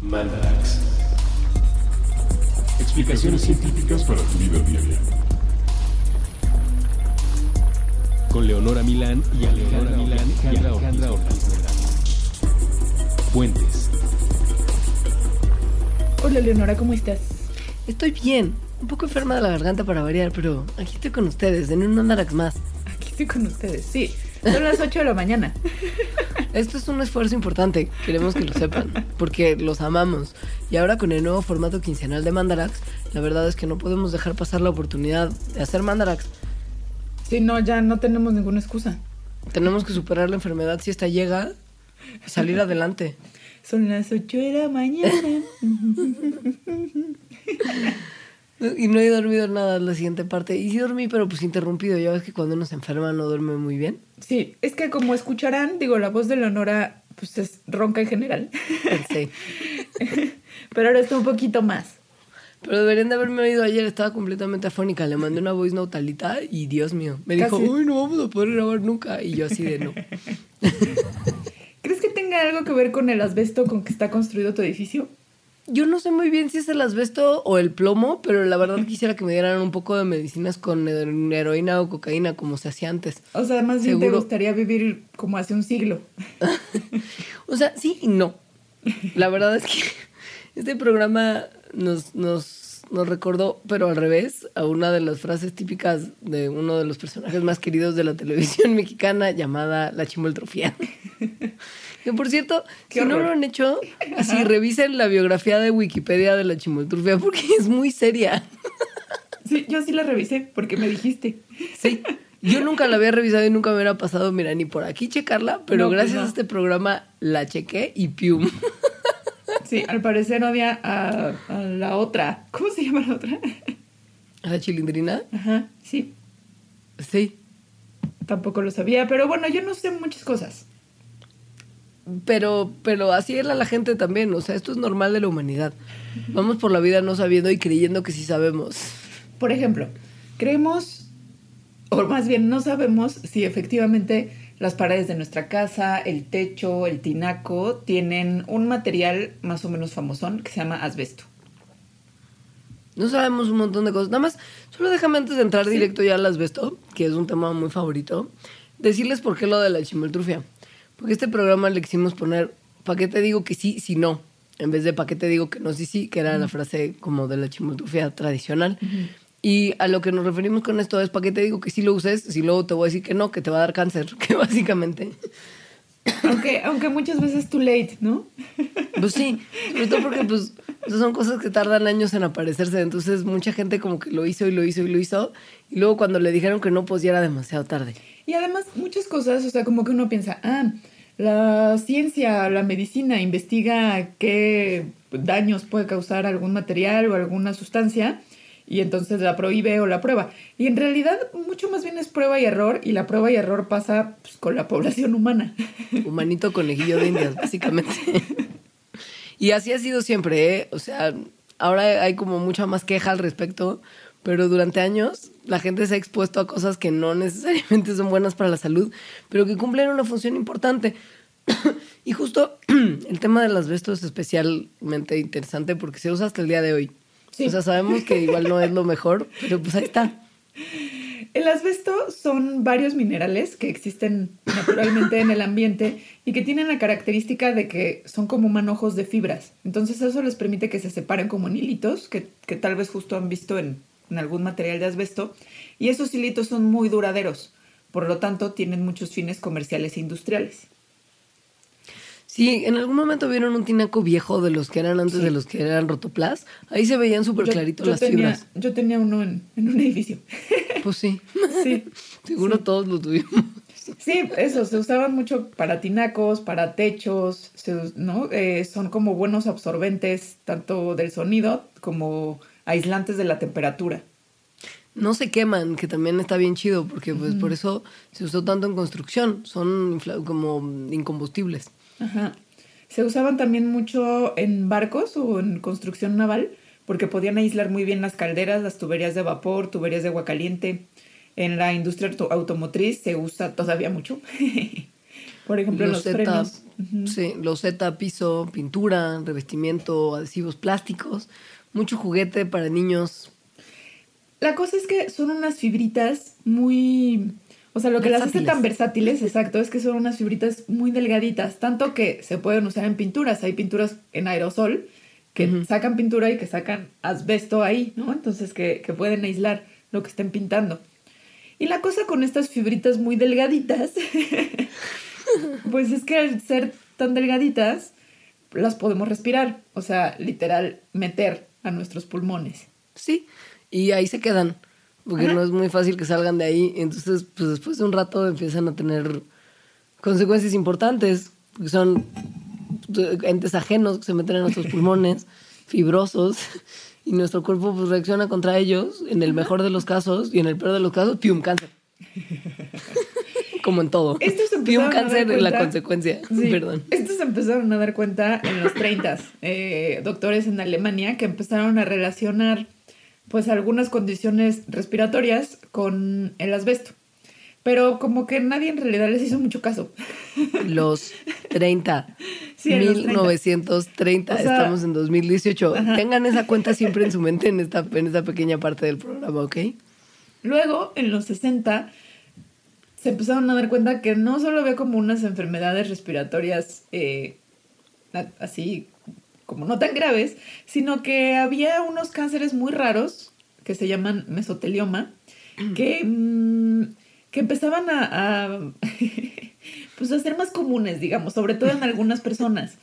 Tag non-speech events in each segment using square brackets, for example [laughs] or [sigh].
Mandarax. Explicaciones científicas para tu vida diaria. Con Leonora Milán y Alejandra Milán y Alejandra Ortiz Puentes. Hola Leonora, ¿cómo estás? Estoy bien, un poco enferma de la garganta para variar, pero aquí estoy con ustedes, en un Mandarax más. Aquí estoy con ustedes, sí. Son las 8 de la mañana. Esto es un esfuerzo importante, queremos que lo sepan, porque los amamos. Y ahora con el nuevo formato quincenal de Mandarax, la verdad es que no podemos dejar pasar la oportunidad de hacer Mandarax. Sí, no, ya no tenemos ninguna excusa. Tenemos que superar la enfermedad si esta llega y salir adelante. Son las 8 de la mañana. [laughs] Y no he dormido nada la siguiente parte. Y sí dormí, pero pues interrumpido. Ya ves que cuando uno se enferma no duerme muy bien. Sí, es que como escucharán, digo, la voz de Leonora pues es ronca en general. Sí. [laughs] Pero ahora está un poquito más. Pero deberían de haberme oído ayer, estaba completamente afónica. Le mandé una voice note a Talita y Dios mío, me dijo, uy, no vamos a poder grabar nunca. Y yo así de no. [laughs] ¿Crees que tenga algo que ver con el asbesto con que está construido tu edificio? Yo no sé muy bien si es el asbesto o el plomo, pero la verdad quisiera que me dieran un poco de medicinas con hero- heroína o cocaína como se hacía antes. O sea, más bien te gustaría vivir como hace un siglo. [laughs] O sea, sí y no. La verdad es que este programa nos, nos, nos recordó, pero al revés, a una de las frases típicas de uno de los personajes más queridos de la televisión [laughs] mexicana llamada La Chimoltrofía. [laughs] Que por cierto, Qué si no lo han hecho, así revisen la biografía de Wikipedia de la Chimoltrufia porque es muy seria. Sí, yo sí la revisé porque me dijiste. Sí. Yo nunca la había revisado y nunca me hubiera pasado, mira, ni por aquí checarla, pero No, pues gracias no. a este programa la chequé y pium. Sí, al parecer odia a, a la otra. ¿Cómo se llama la otra? ¿A la chilindrina? Ajá, sí. Sí. Tampoco lo sabía, pero bueno, yo no sé muchas cosas. Pero, pero así era la gente también, o sea, esto es normal de la humanidad. Vamos por la vida no sabiendo y creyendo que sí sabemos. Por ejemplo, creemos, o más bien no sabemos si efectivamente las paredes de nuestra casa, el techo, el tinaco, tienen un material más o menos famosón que se llama asbesto. No sabemos un montón de cosas. Nada más, solo déjame antes de entrar directo ya al asbesto, que es un tema muy favorito, decirles por qué lo de la chimoltrufia. Porque este programa le quisimos poner, ¿para qué te digo que sí, si no? En vez de ¿para qué te digo que no, sí, sí? Que era la frase como de la chimoltrufia tradicional. Y a lo que nos referimos con esto es ¿para qué te digo que sí lo uses? Si luego te voy a decir que no, que te va a dar cáncer, [laughs] que básicamente... Aunque, aunque muchas veces too late, ¿no? Pues sí, sobre todo porque pues son cosas que tardan años en aparecerse, entonces mucha gente como que lo hizo y lo hizo y lo hizo, y luego cuando le dijeron que no, pues ya era demasiado tarde. Y además muchas cosas, o sea, como que uno piensa, ah, la ciencia, la medicina investiga qué daños puede causar algún material o alguna sustancia y entonces la prohíbe o la prueba. Y en realidad mucho más bien es prueba y error y la prueba y error pasa pues, con la población humana. [laughs] Humanito conejillo de indias, básicamente. Y así ha sido siempre, ¿eh? O sea, ahora hay como mucha más queja al respecto, pero durante años la gente se ha expuesto a cosas que no necesariamente son buenas para la salud, pero que cumplen una función importante. [coughs] Y justo [clears throat] el tema del asbesto es especialmente interesante porque se usa hasta el día de hoy. Sí. O sea, sabemos que igual no es lo mejor, pero pues ahí está. El asbesto son varios minerales que existen naturalmente en el ambiente y que tienen la característica de que son como manojos de fibras. Entonces eso les permite que se separen como en hilitos, que, que tal vez justo han visto en, en algún material de asbesto. Y esos hilitos son muy duraderos. Por lo tanto, tienen muchos fines comerciales e industriales. Sí, en algún momento vieron un tinaco viejo de los que eran antes de los que eran rotoplas. Ahí se veían súper clarito yo las tenía, fibras. Yo tenía uno en, en un edificio. [laughs] Pues sí. Sí. [laughs] Seguro todos lo tuvimos. Sí, eso, se usaban mucho para tinacos, para techos, se ¿no? Eh, son como buenos absorbentes tanto del sonido como aislantes de la temperatura. No se queman, que también está bien chido, porque pues por eso se usó tanto en construcción. Son como incombustibles. Ajá. Se usaban también mucho en barcos o en construcción naval porque podían aislar muy bien las calderas, las tuberías de vapor, tuberías de agua caliente. En la industria auto- automotriz se usa todavía mucho. [laughs] Por ejemplo, los loseta, frenos. Ujú. sí, loseta, piso, pintura, revestimiento, adhesivos plásticos, mucho juguete para niños. La cosa es que son unas fibritas muy... O sea, lo que las hace tan versátiles, exacto, es que son unas fibritas muy delgaditas, tanto que se pueden usar en pinturas. Hay pinturas en aerosol que sacan pintura y que sacan asbesto ahí, ¿no? Entonces que, que pueden aislar lo que estén pintando. Y la cosa con estas fibritas muy delgaditas, [laughs] pues es que al ser tan delgaditas, las podemos respirar. O sea, literal, meter a nuestros pulmones. Sí, y ahí se quedan, porque Ajá. no es muy fácil que salgan de ahí. Entonces, pues después de un rato empiezan a tener consecuencias importantes, porque son entes ajenos que se meten en nuestros [laughs] pulmones, fibrosos, y nuestro cuerpo pues reacciona contra ellos, en el mejor de los casos, y en el peor de los casos, ¡pium! cáncer. [laughs] Como en todo. [laughs] A dar cáncer es la consecuencia. Sí, Perdón. Estos empezaron a dar cuenta en los 30, eh, doctores en Alemania que empezaron a relacionar pues algunas condiciones respiratorias con el asbesto. Pero como que nadie en realidad les hizo mucho caso. [laughs] Los 30. Sí, en los 30. 1930. O sea, Estamos en 2018. ajá. Tengan esa cuenta siempre en su mente en esta, en esta pequeña parte del programa, ¿ok? Luego, en los 60, se empezaron a dar cuenta que no solo había como unas enfermedades respiratorias eh, así como no tan graves, sino que había unos cánceres muy raros que se llaman mesotelioma, que, mm, que empezaban a, a, [laughs] pues a ser más comunes, digamos, sobre todo en algunas personas.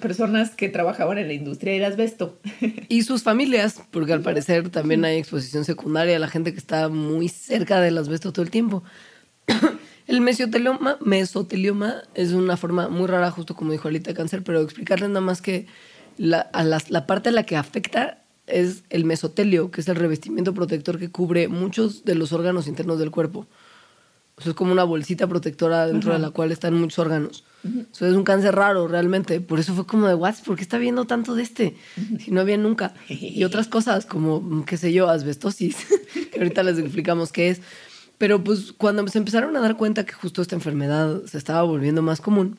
Personas que trabajaban en la industria del asbesto. Y sus familias, porque al parecer también hay exposición secundaria a la gente que está muy cerca del asbesto todo el tiempo. [coughs] El mesotelioma, mesotelioma es una forma muy rara, justo como dijo Alita, de cáncer, pero explicarles nada más que la, a las- la parte a la que afecta es el mesotelio, que es el revestimiento protector que cubre muchos de los órganos internos del cuerpo. O sea, es como una bolsita protectora dentro de la cual están muchos órganos. O sea, es un cáncer raro realmente. Por eso fue como de, ¿what? ¿Por qué está viendo tanto de este? Si no había nunca. [laughs] Y otras cosas como, qué sé yo, asbestosis, [laughs] que ahorita les explicamos qué es. Pero pues cuando se empezaron a dar cuenta que justo esta enfermedad se estaba volviendo más común,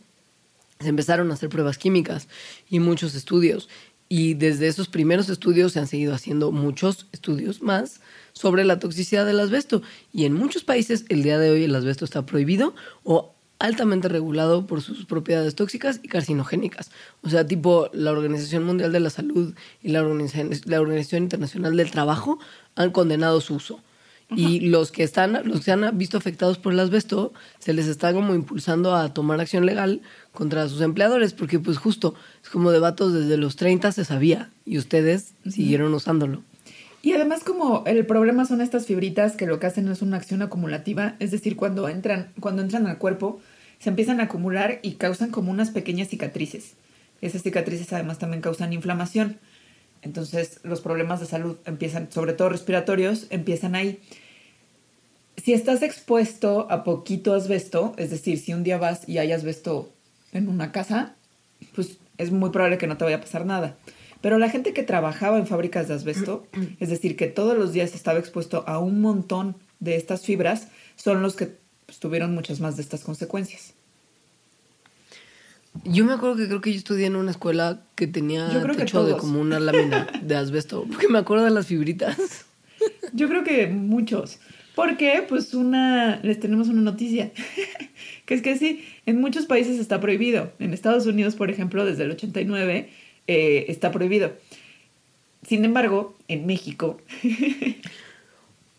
se empezaron a hacer pruebas químicas y muchos estudios. Y desde esos primeros estudios se han seguido haciendo muchos estudios más sobre la toxicidad del asbesto. Y en muchos países el día de hoy el asbesto está prohibido o altamente regulado por sus propiedades tóxicas y carcinogénicas. O sea, tipo la Organización Mundial de la Salud y la Organización, la Organización Internacional del Trabajo han condenado su uso. Y los que están, los que se han visto afectados por el asbesto, se les está como impulsando a tomar acción legal contra sus empleadores, porque pues justo, es como de vatos desde los 30 se sabía, y ustedes siguieron usándolo. Y además como el problema son estas fibritas que lo que hacen es una acción acumulativa, es decir, cuando entran, cuando entran al cuerpo, se empiezan a acumular y causan como unas pequeñas cicatrices. Esas cicatrices además también causan inflamación. Entonces los problemas de salud empiezan, sobre todo respiratorios, empiezan ahí. Si estás expuesto a poquito asbesto, es decir, si un día vas y hay asbesto en una casa, pues es muy probable que no te vaya a pasar nada. Pero la gente que trabajaba en fábricas de asbesto, [clears throat] es decir, que todos los días estaba expuesto a un montón de estas fibras, son los que pues, tuvieron muchas más de estas consecuencias. Yo me acuerdo que creo que yo estudié en una escuela que tenía techo de como una lámina de asbesto, porque me acuerdo de las fibritas. [laughs] Yo creo que muchos. Porque, pues, una. Les tenemos una noticia. [laughs] que es que sí, en muchos países está prohibido. En Estados Unidos, por ejemplo, desde el 89 eh, está prohibido. Sin embargo, en México. [laughs]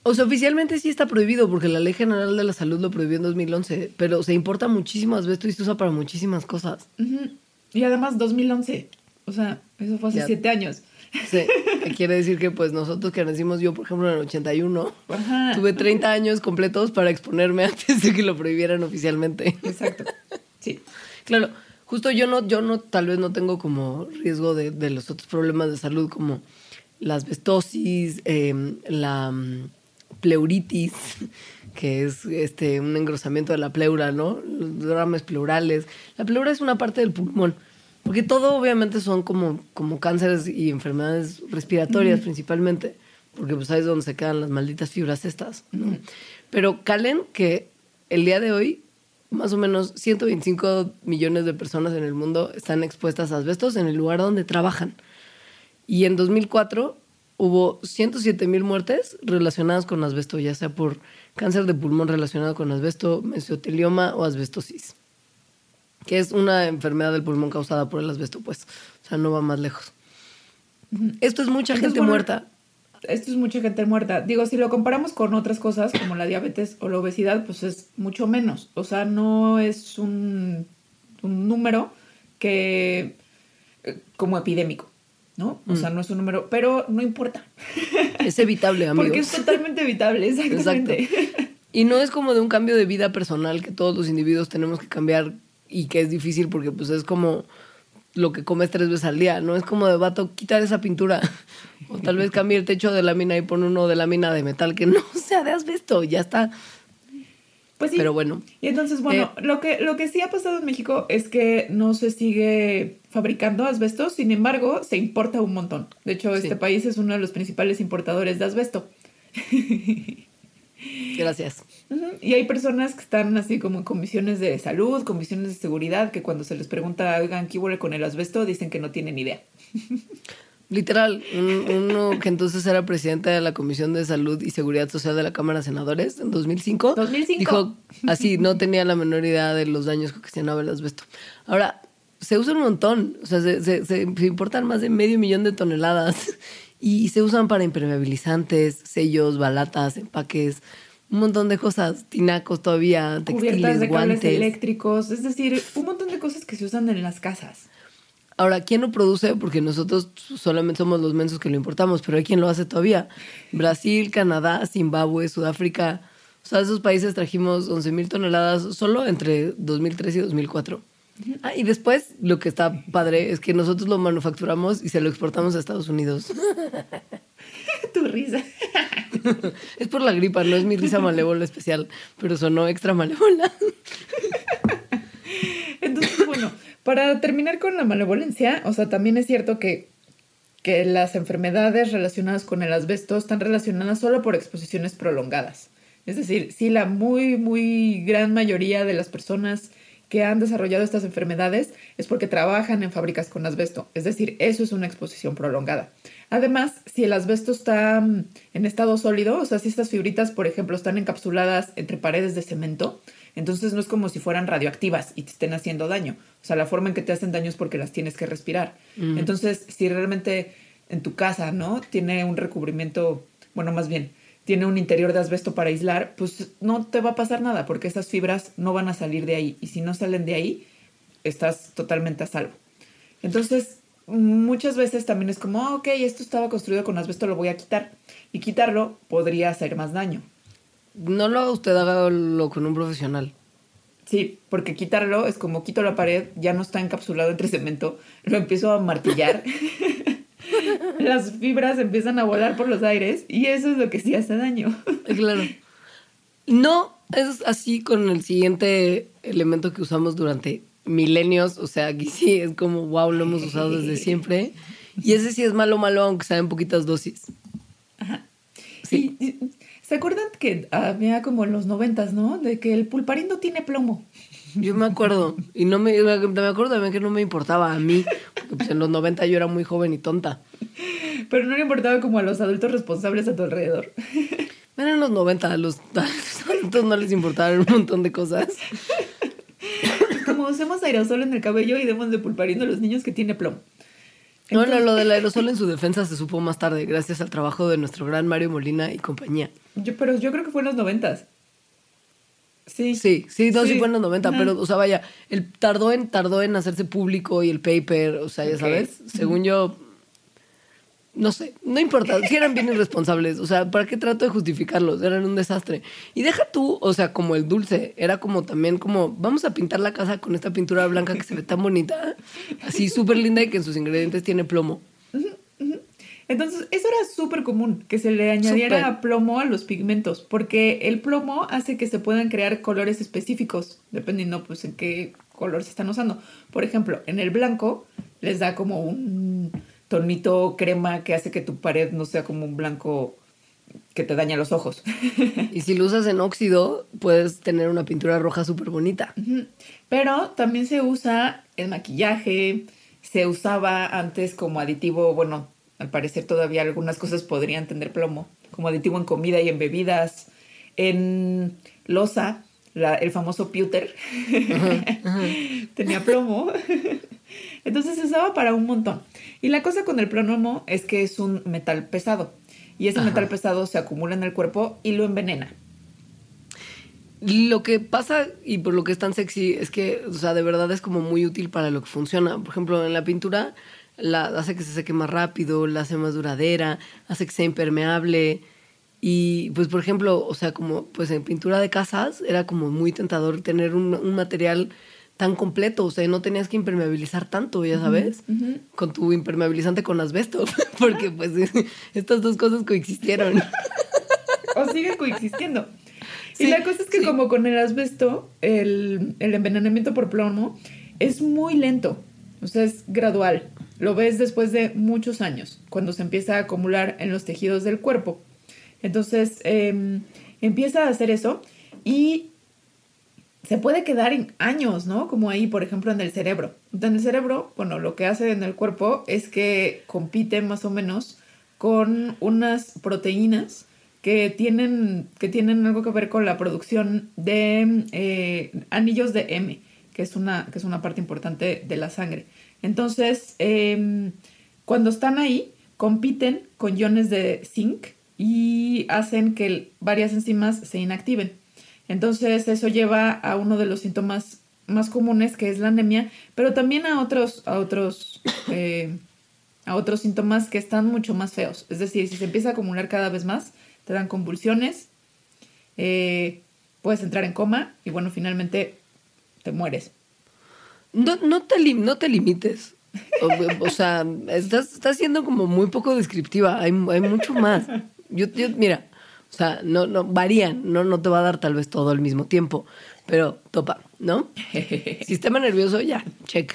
O sea, oficialmente sí está prohibido, porque la Ley General de la Salud lo prohibió en 2011, pero se importa muchísimo asbesto y se usa para muchísimas cosas. Ujú. Y además, 2011. O sea, eso fue hace Ya. siete años. Sí, [laughs] quiere decir que pues nosotros que nacimos yo, por ejemplo, en el 81, Ajá. tuve 30 años completos para exponerme [laughs] antes de que lo prohibieran oficialmente. Exacto. Sí. Claro, justo yo no, yo no, tal vez no tengo como riesgo de, de los otros problemas de salud como la asbestosis, eh, la mm, pleuritis, que es este un engrosamiento de la pleura, ¿no? Los dramas pleurales. La pleura es una parte del pulmón, porque todo obviamente son como, como cánceres y enfermedades respiratorias principalmente, porque pues ahí es donde se quedan las malditas fibras estas, ¿no? Pero calen que el día de hoy más o menos 125 millones de personas en el mundo están expuestas a asbestos en el lugar donde trabajan. Y en 2004 hubo 107 mil muertes relacionadas con asbesto, ya sea por cáncer de pulmón relacionado con asbesto, mesotelioma o asbestosis, que es una enfermedad del pulmón causada por el asbesto, pues, o sea, no va más lejos. Esto es mucha gente bueno, muerta. Esto es mucha gente muerta. Digo, si lo comparamos con otras cosas como la diabetes o la obesidad, pues es mucho menos. O sea, no es un, un número que eh, como epidémico, ¿no? O sea, no es un número, pero no importa. [laughs] Es evitable, amigos. [laughs] Porque es totalmente evitable, exactamente. Y no es como de un cambio de vida personal que todos los individuos tenemos que cambiar y que es difícil porque pues es como lo que comes tres veces al día, no es como de vato quitar esa pintura o tal vez cambie el techo de lámina y pon uno de lámina de metal que no [laughs] sea de asbesto, ya está. Pues sí. Pero bueno. Y entonces, bueno, lo, que, lo que sí ha pasado en México es que no se sigue fabricando asbesto, sin embargo, se importa un montón. De hecho, Sí. este país es uno de los principales importadores de asbesto. [laughs] Gracias. Y hay personas que están así como en comisiones de salud, comisiones de seguridad, que cuando se les pregunta, oigan, ¿qué huele con el asbesto? Dicen que no tienen idea. [laughs] Literal, un- uno que entonces era presidente de la Comisión de Salud y Seguridad Social de la Cámara de Senadores en 2005. 2005. Dijo así, no tenía la menor idea de los daños que ocasionaba el asbesto. Ahora, se usa un montón, o sea, se, se- se- se importan más de medio millón de toneladas [laughs] y se usan para impermeabilizantes, sellos, balatas, empaques, un montón de cosas, tinacos todavía, Cubiertas textiles, de cables guantes. eléctricos, es decir, un montón de cosas que se usan en las casas. Ahora, ¿quién lo produce? Porque nosotros solamente somos los mensos que lo importamos, pero hay quien lo hace todavía. Brasil, Canadá, Zimbabue, Sudáfrica. O sea, esos países trajimos 11 mil toneladas solo entre 2003 y 2004. Ah, y después, lo que está padre es que nosotros lo manufacturamos y se lo exportamos a Estados Unidos. [laughs] tu risa. [laughs] es por la gripa, no es mi risa malévola especial, pero sonó extra malévola. Entonces, bueno, para terminar con la malevolencia, o sea, también es cierto que, que las enfermedades relacionadas con el asbesto están relacionadas solo por exposiciones prolongadas. Es decir, si la muy, muy gran mayoría de las personas que han desarrollado estas enfermedades es porque trabajan en fábricas con asbesto. Es decir, eso es una exposición prolongada. Además, si el asbesto está mm, en estado sólido, o sea, si estas fibritas, por ejemplo, están encapsuladas entre paredes de cemento, entonces no es como si fueran radioactivas y te estén haciendo daño. O sea, la forma en que te hacen daño es porque las tienes que respirar. Entonces, si realmente en tu casa, ¿no? Tiene un recubrimiento, bueno, más bien, tiene un interior de asbesto para aislar, pues no te va a pasar nada porque esas fibras no van a salir de ahí. Y si no salen de ahí, estás totalmente a salvo. Entonces, muchas veces también es como, "Ah, ok, esto estaba construido con asbesto, lo voy a quitar. Y quitarlo podría hacer más daño. No lo haga usted, hágalo con un profesional. Sí, porque quitarlo es como quito la pared, ya no está encapsulado entre cemento, lo empiezo a martillar. [laughs] Las fibras empiezan a volar por los aires y eso es lo que sí hace daño. Claro. No es así con el siguiente elemento que usamos durante milenios. O sea, aquí sí es como, wow, lo hemos usado desde [laughs] siempre. Y ese sí es malo, malo, aunque sea en poquitas dosis. Sí. Y- y- ¿Se acuerdan que había como en los noventas, no? De que el pulparindo tiene plomo. Yo me acuerdo. Y no me, me acuerdo también que no me importaba a mí. Porque pues en los 90 yo era muy joven y tonta. Pero no le importaba como a los adultos responsables a tu alrededor. Eran los 90, a los, a los adultos no les importaban un montón de cosas. Como usemos aerosol en el cabello y demos de pulparindo a los niños que tiene plomo. No, no, lo del aerosol en su defensa se supo más tarde, gracias al trabajo de nuestro gran Mario Molina y compañía. Yo, pero yo creo que fue en los noventas. Sí. Sí, sí, no, sí, Sí. fue en los 90, Ajá. pero, o sea, vaya, el, tardó, en, tardó en hacerse público y el paper, o sea, ya sabes, según yo, no sé, no importa, si eran bien irresponsables, o sea, ¿para qué trato de justificarlos? Eran un desastre. Y deja tú, o sea, como el dulce, era como también como, vamos a pintar la casa con esta pintura blanca que se ve tan bonita, así súper linda y que en sus ingredientes tiene plomo. Entonces, eso era súper común, que se le añadiera plomo a los pigmentos, porque el plomo hace que se puedan crear colores específicos, dependiendo pues en qué color se están usando. Por ejemplo, en el blanco les da como un tonito crema que hace que tu pared no sea como un blanco que te daña los ojos. [laughs] Y si lo usas en óxido, puedes tener una pintura roja súper bonita. Pero también se usa en maquillaje, se usaba antes como aditivo, bueno, al parecer todavía algunas cosas podrían tener plomo, como aditivo en comida y en bebidas, en losa, la- el famoso pewter, [laughs] tenía plomo. [laughs] Entonces se usaba para un montón. Y la cosa con el plomo es que es un metal pesado. Y ese Ajá. metal pesado se acumula en el cuerpo y lo envenena. Lo que pasa y por lo que es tan sexy es que, o sea, de verdad es como muy útil para lo que funciona. Por ejemplo, en la pintura la hace que se seque más rápido, la hace más duradera, hace que sea impermeable. Y pues, por ejemplo, o sea, como pues en pintura de casas era como muy tentador tener un, un material tan completo, o sea, no tenías que impermeabilizar tanto, ya sabes, con tu impermeabilizante con asbesto, [laughs] porque pues [laughs] estas dos cosas coexistieron. [laughs] o siguen coexistiendo. Sí, y la cosa es que sí. como con el asbesto, el, el envenenamiento por plomo es muy lento, o sea, es gradual. Lo ves después de muchos años, cuando se empieza a acumular en los tejidos del cuerpo. Entonces, eh, empieza a hacer eso y se puede quedar en años, ¿no? Como ahí, por ejemplo, en el cerebro. En el cerebro, bueno, lo que hace en el cuerpo es que compite más o menos con unas proteínas que tienen, que tienen algo que ver con la producción de eh, anillos de M, que es, una, que es una parte importante de la sangre. Entonces, em, cuando están ahí, compiten con iones de zinc y hacen que varias enzimas se inactiven. Entonces, eso lleva a uno de los síntomas más comunes, que es la anemia, pero también a otros, a otros, [coughs] eh, a otros síntomas que están mucho más feos. Es decir, si se empieza a acumular cada vez más, te dan convulsiones, eh, puedes entrar en coma y bueno, finalmente te mueres. No, no, te, lim- no te limites. O, o sea, estás, estás siendo como muy poco descriptiva. Hay, hay mucho más. [laughs] Yo, yo, mira, o sea, no, no, varían. No, no te va a dar tal vez todo al mismo tiempo. Pero topa, ¿no? [laughs] Sistema nervioso, ya, check.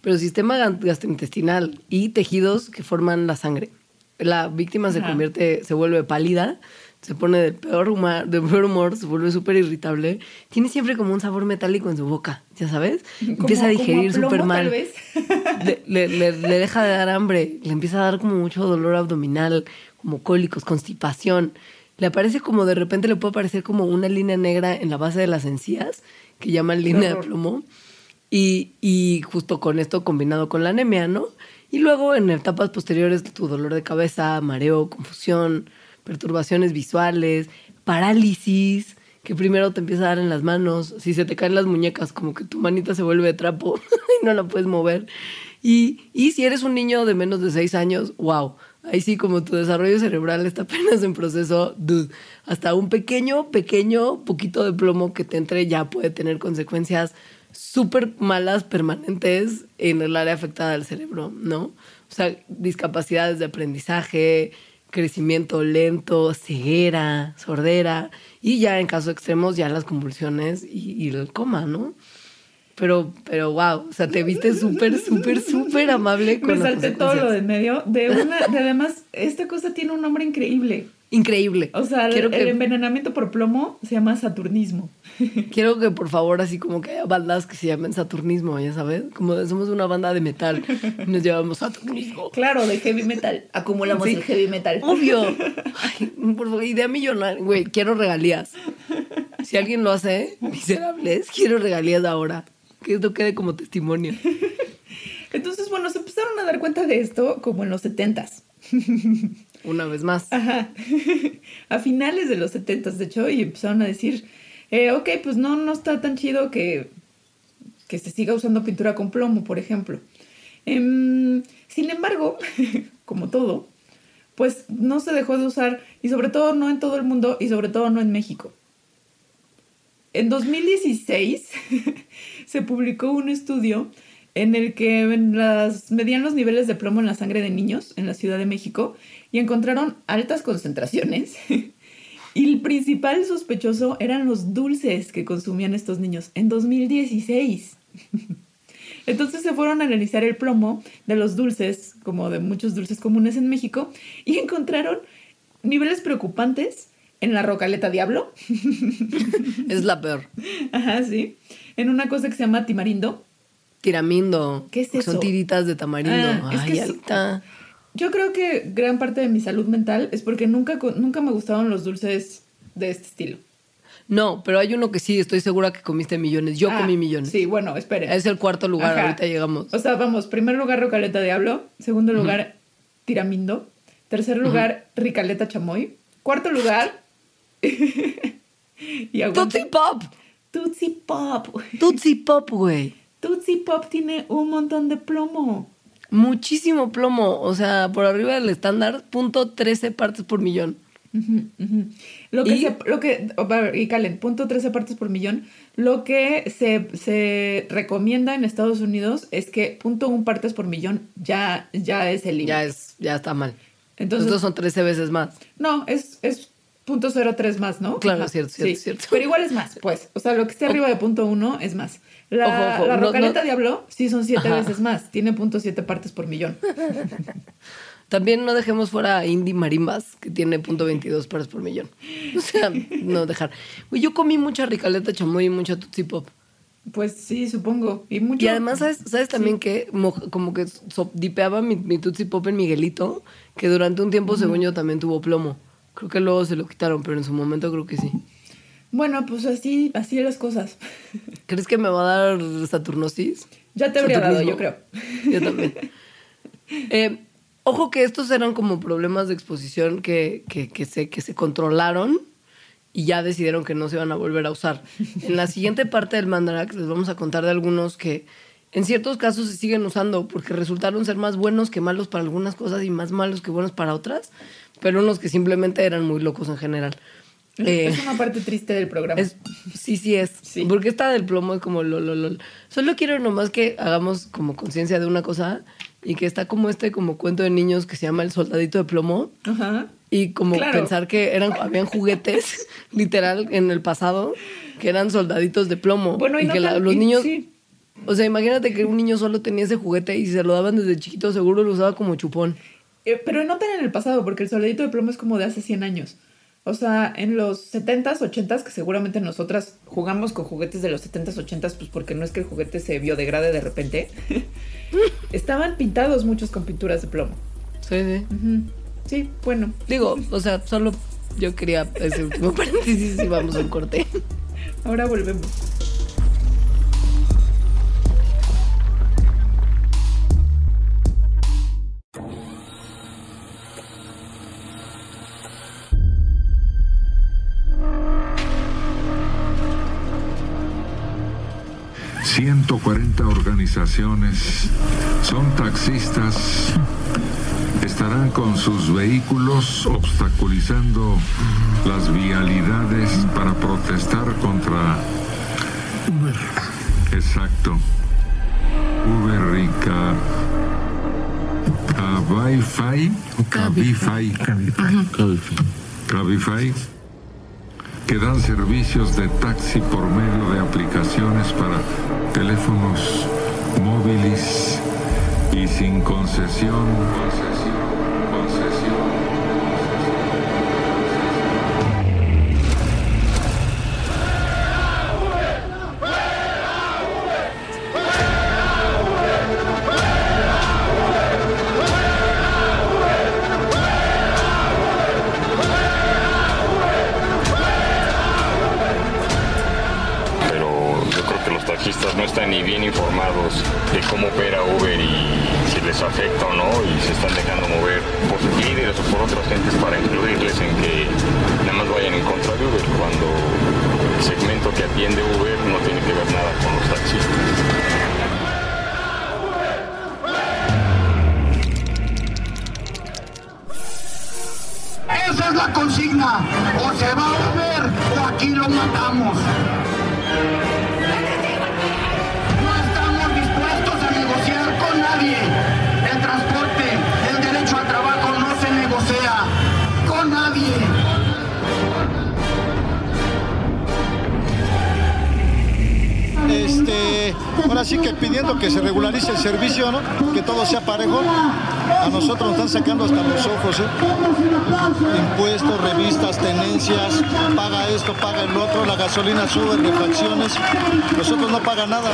Pero sistema gastrointestinal y tejidos que forman la sangre. La víctima se Ajá. convierte, se vuelve pálida, se pone del peor humor, del peor humor, se vuelve súper irritable. Tiene siempre como un sabor metálico en su boca, ¿ya sabes? Empieza a digerir súper mal. Le, le- le- le deja de dar hambre, le empieza a dar como mucho dolor abdominal, como cólicos, constipación. Le aparece como de repente le puede aparecer como una línea negra en la base de las encías, que llaman línea de plomo. Y, y justo con esto combinado con la anemia, ¿no? Y luego en etapas posteriores tu dolor de cabeza, mareo, confusión, perturbaciones visuales, parálisis, que primero te empieza a dar en las manos, si se te caen las muñecas, como que tu manita se vuelve de trapo [laughs] y no la puedes mover. Y, y si eres un niño de menos de 6 años, wow, ahí sí como tu desarrollo cerebral está apenas en proceso, dude, hasta un pequeño, pequeño poquito de plomo que te entre ya puede tener consecuencias súper malas, permanentes en el área afectada del cerebro, ¿no? O sea, discapacidades de aprendizaje, crecimiento lento, ceguera, sordera y ya en casos extremos ya las convulsiones y, y el coma, ¿no? Pero, pero wow, o sea, te viste súper, súper, súper amable con Me salté todo lo de medio. De una, de además, esta cosa tiene un nombre increíble. Increíble. O sea, el, quiero, el que, envenenamiento por plomo se llama saturnismo. [laughs] quiero que por favor así como que haya bandas que se llamen Saturnismo, ya sabes, como somos una banda de metal nos llamamos Saturnismo. Claro, de heavy metal. Acumulamos Sí. el heavy metal. Obvio. [laughs] Ay, por favor, idea millonaria. Güey, quiero regalías. Si alguien lo hace, miserables, quiero regalías ahora. Que esto quede como testimonio. [laughs] Entonces, bueno, se empezaron a dar cuenta de esto como en los setentas. [laughs] Una vez más. Ajá. [laughs] a finales de los setentas, de hecho, y empezaron a decir, eh, ok, pues no, no está tan chido que, que se siga usando pintura con plomo, por ejemplo. Em, sin embargo, como todo, pues no se dejó de usar, y sobre todo no en todo el mundo, y sobre todo no en México. En 2016 se publicó un estudio en el que las, medían los niveles de plomo en la sangre de niños en la Ciudad de México y encontraron altas concentraciones. [laughs] y el principal sospechoso eran los dulces que consumían estos niños en 2016. [laughs] Entonces se fueron a analizar el plomo de los dulces, como de muchos dulces comunes en México, y encontraron niveles preocupantes en la rocaleta Diablo. [laughs] Es la peor. Ajá, sí. En una cosa que se llama timarindo. Tiramindo. ¿Qué es Son eso? tiritas de tamarindo. Ah, es Ay, que. Yo creo que gran parte de mi salud mental es porque nunca, nunca me gustaron los dulces de este estilo. No, pero hay uno que sí, estoy segura que comiste millones. Yo Ah, comí millones. Sí, bueno, espere. Es el cuarto lugar, Ajá. ahorita llegamos. O sea, vamos, primer lugar Rocaleta Diablo, segundo lugar Tiramindo, tercer lugar Ricaleta Chamoy, cuarto lugar [laughs] y Tootsie Pop. Tootsie Pop. Tootsie Pop, güey. Tootsie Pop tiene un montón de plomo. Muchísimo plomo. O sea, por arriba del estándar, punto 13 partes por millón. Lo que Y- se, lo que, y Calen, punto 13 partes por millón. Lo que se, se recomienda en Estados Unidos es que punto un partes por millón ya, ya es el límite. Ya es, ya está mal. Entonces, Estos son 13 veces más. No, es, es punto cero tres más, ¿no? Claro, cierto, cierto, cierto. Pero igual es más, pues. O sea, lo que esté arriba de punto uno es más. La, Ojo, ojo, la no- rocaleta no- Diablo sí son siete Ajá. veces más. Tiene punto siete partes por millón. [laughs] También no dejemos fuera a Indy Marimbas, que tiene punto 22 partes por millón. O sea, [laughs] no dejar. Yo comí mucha ricaleta chamoy y mucha Tootsie Pop. Pues sí, supongo. Y mucho. Y además, ¿sabes, ¿sabes también que mo- como que so- dipeaba mi, mi Tootsie Pop en Miguelito? Que durante un tiempo, según yo, también tuvo plomo. Creo que luego se lo quitaron, pero en su momento creo que sí. Bueno, pues así, así las cosas. [laughs] ¿Crees que me va a dar Saturnosis? Ya te habría dado, yo creo. [laughs] Yo también. Eh, ojo que estos eran como problemas de exposición que, que, que se, que se controlaron y ya decidieron que no se iban a volver a usar. En la siguiente parte del Mandarax les vamos a contar de algunos que en ciertos casos se siguen usando porque resultaron ser más buenos que malos para algunas cosas y más malos que buenos para otras, pero unos que simplemente eran muy locos en general. Eh, es una parte triste del programa. es, sí, sí es. Sí. Porque esta del plomo es como lo, lo, lo. Solo quiero nomás que hagamos como conciencia de una cosa y que está como este como cuento de niños que se llama El soldadito de plomo Ajá. y como Claro. pensar que eran habían juguetes [laughs] literal en el pasado que eran soldaditos de plomo Bueno, y, y, no que la- los niños sí. o sea, imagínate que un niño solo tenía ese juguete y se lo daban desde chiquito, seguro lo usaba como chupón. Eh, pero no tan en el pasado, porque el soldadito de plomo es como de hace 100 años. O sea, en los 70s, 80s, que seguramente nosotras jugamos con juguetes de los 70s, 80s, pues porque no es que el juguete se biodegrade de repente. [laughs] Estaban pintados muchos con pinturas de plomo. Sí, sí. Sí, bueno. Digo, o sea, solo yo quería ese último [laughs] paréntesis y vamos a un corte. Ahora volvemos. 140 organizaciones son taxistas. Estarán con sus vehículos obstaculizando las vialidades para protestar contra Uber. Exacto. Uber y Ca- Cabify. Cabify. Cabify que dan servicios de taxi por medio de aplicaciones para teléfonos móviles y sin concesión. Que todo sea parejo. A nosotros nos están sacando hasta los ojos, ¿eh? Impuestos, revistas, tenencias, paga esto, paga el otro, la gasolina sube, refacciones. Nosotros no paga nada.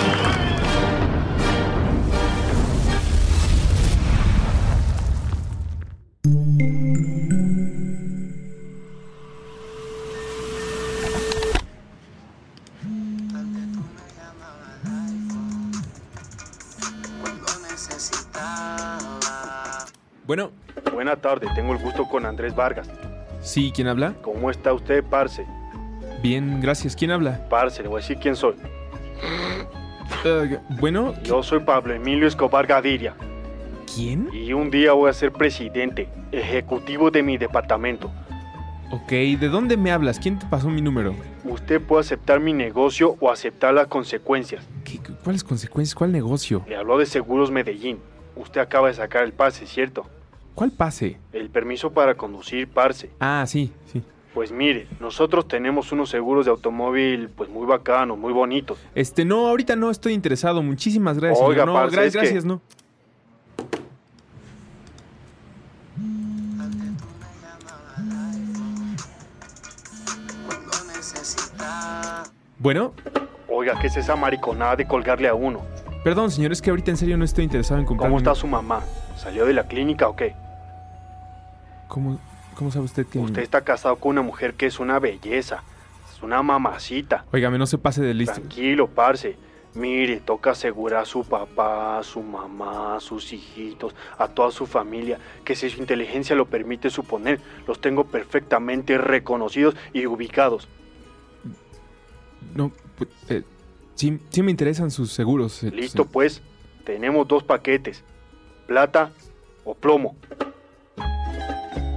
Buena tarde, tengo el gusto con Andrés Vargas. sí, ¿quién habla? ¿Cómo está usted, Parce? Bien, gracias. ¿Quién habla? Parce, le voy a decir quién soy. Eh, bueno, Yo soy Pablo Emilio Escobar Gaviria ¿quién? y un día voy a ser presidente, ejecutivo de mi departamento. Ok, ¿de dónde me hablas? ¿Quién te pasó mi número? Usted puede aceptar mi negocio o aceptar las consecuencias. ¿Qué, ¿Cuáles consecuencias? ¿Cuál negocio? Le habló de Seguros Medellín. Usted acaba de sacar el pase, ¿cierto? ¿Cuál pase? El permiso para conducir, Parce. Ah, sí, sí. Pues mire, nosotros tenemos unos seguros de automóvil pues muy bacanos, muy bonitos. Este, no, ahorita no estoy interesado. Muchísimas gracias. Oiga, no, parce, gra- es que- gracias, no. Bueno, Oiga, ¿qué es esa mariconada de colgarle a uno? Perdón, señor, es que ahorita en serio no estoy interesado en comprar. ¿Cómo está su mamá? ¿Salió de la clínica o qué? ¿Cómo, cómo sabe usted que.? Usted está casado con una mujer que es una belleza. Es una mamacita. Óigame, no se pase de listo. Tranquilo, parce. Mire, toca asegurar a su papá, a su mamá, a sus hijitos, a toda su familia, que si su inteligencia lo permite suponer, los tengo perfectamente reconocidos y ubicados. No, pues, eh, sí, sí me interesan sus seguros. eh, Listo, sí. pues. Tenemos dos paquetes. Plata o plomo.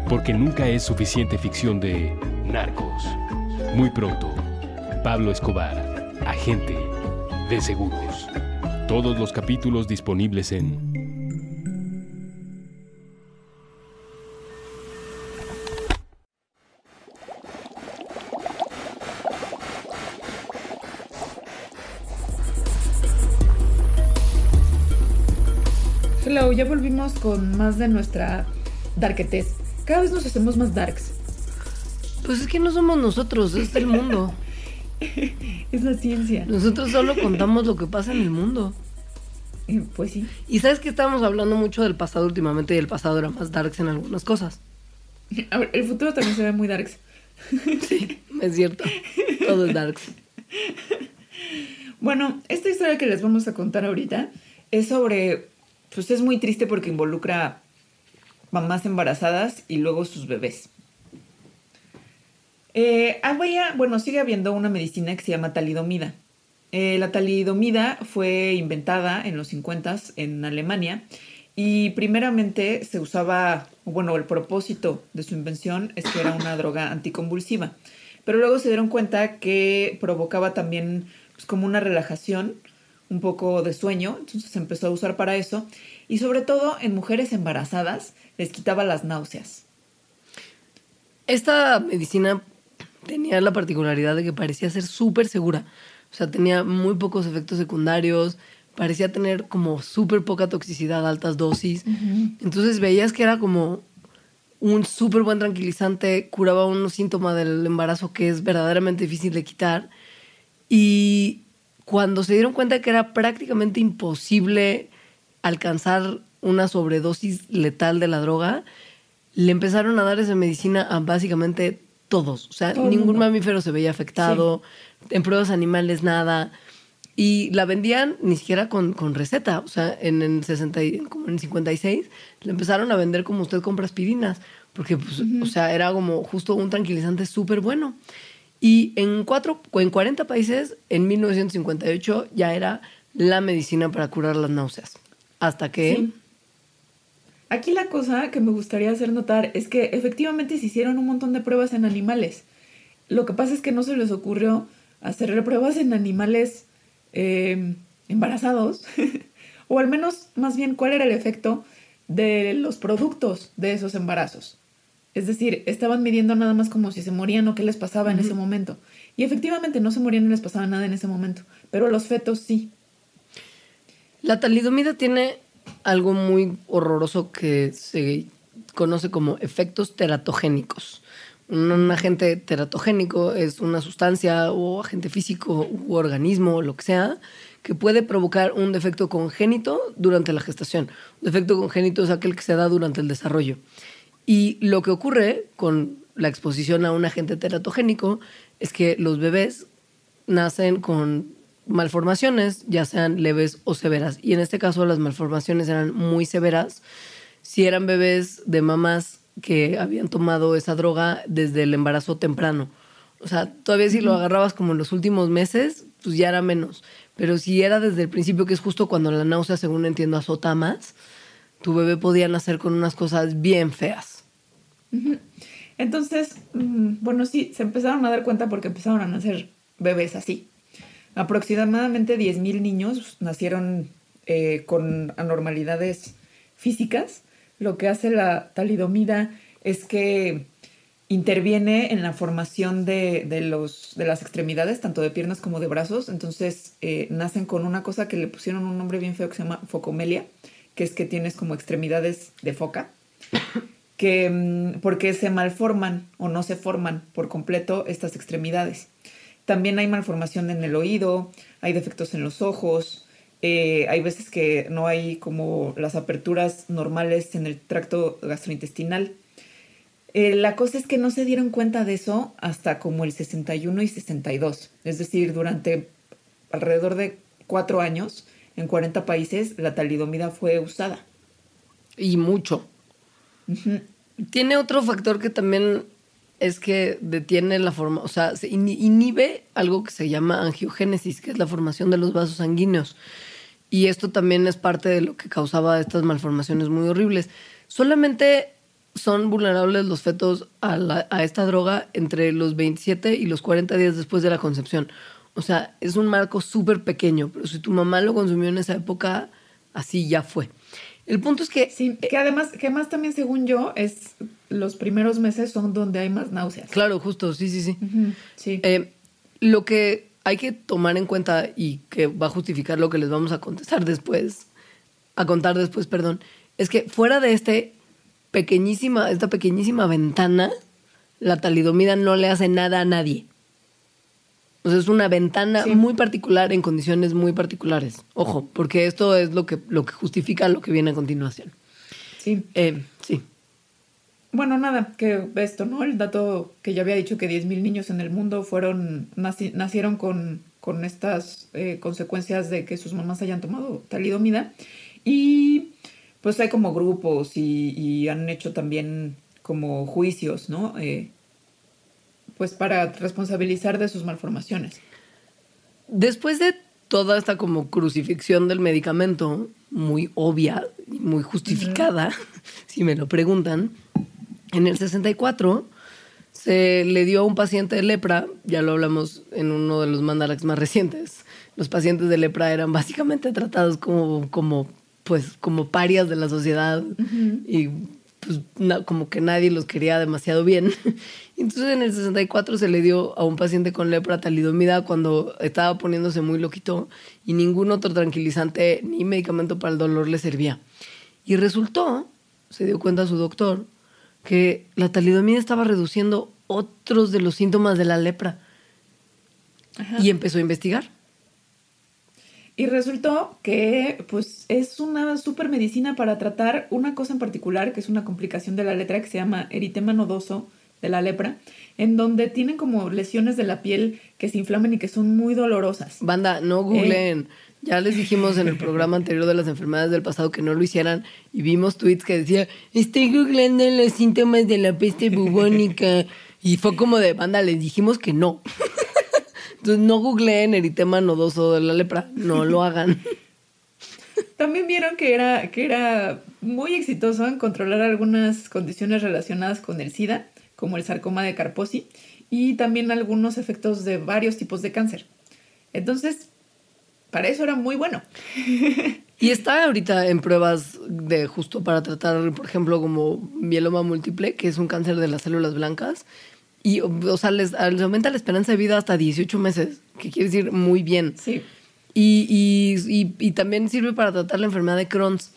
Porque nunca es suficiente ficción de narcos. Muy pronto, Pablo Escobar, agente de seguros. Todos los capítulos disponibles en... ya volvimos con más de nuestra darketez. Cada vez nos hacemos más darks. Pues es que no somos nosotros, es el mundo. [laughs] Es la ciencia. Nosotros solo [laughs] contamos lo que pasa en el mundo. Eh, Pues sí. Y sabes que estábamos hablando mucho del pasado últimamente y el pasado era más darks en algunas cosas. [laughs] A ver, el futuro también se ve muy darks. Sí, es cierto. Todo es darks. Bueno, esta historia que les vamos a contar ahorita es sobre, pues es muy triste porque involucra mamás embarazadas y luego sus bebés. Eh, había- bueno, sigue habiendo una medicina que se llama talidomida. Eh, la talidomida fue inventada en los 50 en Alemania y primeramente se usaba, bueno, el propósito de su invención es que era una droga anticonvulsiva, pero luego se dieron cuenta que provocaba también pues, como una relajación, un poco de sueño, entonces se empezó a usar para eso y sobre todo en mujeres embarazadas les quitaba las náuseas. Esta medicina tenía la particularidad de que parecía ser súper segura. O sea, tenía muy pocos efectos secundarios, parecía tener como súper poca toxicidad, altas dosis. Entonces veías que era como un súper buen tranquilizante, curaba un síntoma del embarazo que es verdaderamente difícil de quitar. Y cuando se dieron cuenta que era prácticamente imposible alcanzar una sobredosis letal de la droga, le empezaron a dar esa medicina a básicamente todos. O sea, Todo ningún mamífero se veía afectado, en pruebas animales nada. Y la vendían ni siquiera con, con receta. O sea, en el 60, y- como en el 56, le empezaron a vender como usted compra aspirinas. Porque, pues, o sea, era como justo un tranquilizante súper bueno. Y en, cuatro, en 40 países, en 1958, ya era la medicina para curar las náuseas. Hasta que... Aquí la cosa que me gustaría hacer notar es que efectivamente se hicieron un montón de pruebas en animales. Lo que pasa es que no se les ocurrió hacer pruebas en animales eh, embarazados, [laughs] o al menos más bien cuál era el efecto de los productos de esos embarazos. Es decir, estaban midiendo nada más como si se morían o qué les pasaba en ese momento. Y efectivamente no se morían ni les pasaba nada en ese momento, pero a los fetos sí. La talidomida tiene algo muy horroroso que se conoce como efectos teratogénicos. Un, un agente teratogénico es una sustancia o agente físico u organismo o lo que sea que puede provocar un defecto congénito durante la gestación. Un defecto congénito es aquel que se da durante el desarrollo. Y lo que ocurre con la exposición a un agente teratogénico es que los bebés nacen con malformaciones, ya sean leves o severas. Y en este caso las malformaciones eran muy severas. Si eran bebés de mamás que habían tomado esa droga desde el embarazo temprano. O sea, todavía si lo agarrabas como en los últimos meses, pues ya era menos. Pero si era desde el principio, que es justo cuando la náusea, según entiendo, azota más, tu bebé podía nacer con unas cosas bien feas. Entonces, mm, bueno, sí, se empezaron a dar cuenta porque empezaron a nacer bebés así. Aproximadamente 10.000 niños nacieron eh, con anormalidades físicas. Lo que hace la talidomida es que interviene en la formación de, los, de las extremidades, tanto de piernas como de brazos. Entonces, eh, nacen con una cosa que le pusieron un nombre bien feo que se llama focomelia, que es que tienes como extremidades de foca que mm, porque se malforman o no se forman por completo estas extremidades. También hay malformación en el oído, hay defectos en los ojos, eh, hay veces que no hay como las aperturas normales en el tracto gastrointestinal. Eh, la cosa es que no se dieron cuenta de eso hasta como el 61 y 62, es decir, durante alrededor de cuatro años, en 40 países, la talidomida fue usada. Y mucho. Tiene otro factor que también es que detiene la forma, o sea, se inhibe algo que se llama angiogénesis, que es la formación de los vasos sanguíneos. Y esto también es parte de lo que causaba estas malformaciones muy horribles. Solamente son vulnerables los fetos a, a esta droga entre los 27 y los 40 días después de la concepción. O sea, es un marco súper pequeño, pero si tu mamá lo consumió en esa época, así ya fue. El punto es que Sí, que además, que más también según yo, es los primeros meses son donde hay más náuseas. Claro, justo, sí, sí, sí. Sí. Eh, lo que hay que tomar en cuenta y que va a justificar lo que les vamos a contestar después, a contar después, perdón, es que fuera de este pequeñísima, esta pequeñísima ventana, la talidomida no le hace nada a nadie. O sea, es una ventana Sí. muy particular en condiciones muy particulares. Ojo, porque esto es lo que, lo que justifica lo que viene a continuación. sí. Eh, sí. Bueno, nada, que esto, ¿no? El dato que ya había dicho que 10.000 niños en el mundo fueron naci- nacieron con, con estas eh, consecuencias de que sus mamás hayan tomado talidomida. Y pues hay como grupos y, y han hecho también como juicios, ¿no? Eh, pues para responsabilizar de sus malformaciones. Después de toda esta como crucifixión del medicamento, muy obvia y muy justificada, [laughs] si me lo preguntan, en el 64 se le dio a un paciente de lepra, ya lo hablamos en uno de los mandalax más recientes, los pacientes de lepra eran básicamente tratados como, como, pues, como parias de la sociedad y pues, na- como que nadie los quería demasiado bien. [laughs] Entonces en el 64 se le dio a un paciente con lepra talidomida cuando estaba poniéndose muy loquito y ningún otro tranquilizante ni medicamento para el dolor le servía. Y resultó, se dio cuenta su doctor, que la talidomida estaba reduciendo otros de los síntomas de la lepra. Y empezó a investigar. Y resultó que pues es una super medicina para tratar una cosa en particular, que es una complicación de la letra que se llama eritema nodoso de la lepra, en donde tienen como lesiones de la piel que se inflaman y que son muy dolorosas. Banda, no googleen. Ya les dijimos en el programa anterior de las enfermedades del pasado que no lo hicieran y vimos tweets que decía, estoy googleando los síntomas de la peste bubónica. Y fue como de, banda, les dijimos que no. Entonces no googleen eritema nodoso de la lepra. No lo hagan. [laughs] También vieron que era, que era muy exitoso en controlar algunas condiciones relacionadas con el SIDA, como el sarcoma de Kaposi, y también algunos efectos de varios tipos de cáncer. Entonces, para eso era muy bueno. [laughs] Y está ahorita en pruebas de justo para tratar, por ejemplo, como mieloma múltiple, que es un cáncer de las células blancas. Y, o sea, les, les aumenta la esperanza de vida hasta 18 meses, que quiere decir muy bien. Sí. Y, y- y- y también sirve para tratar la enfermedad de Crohn's,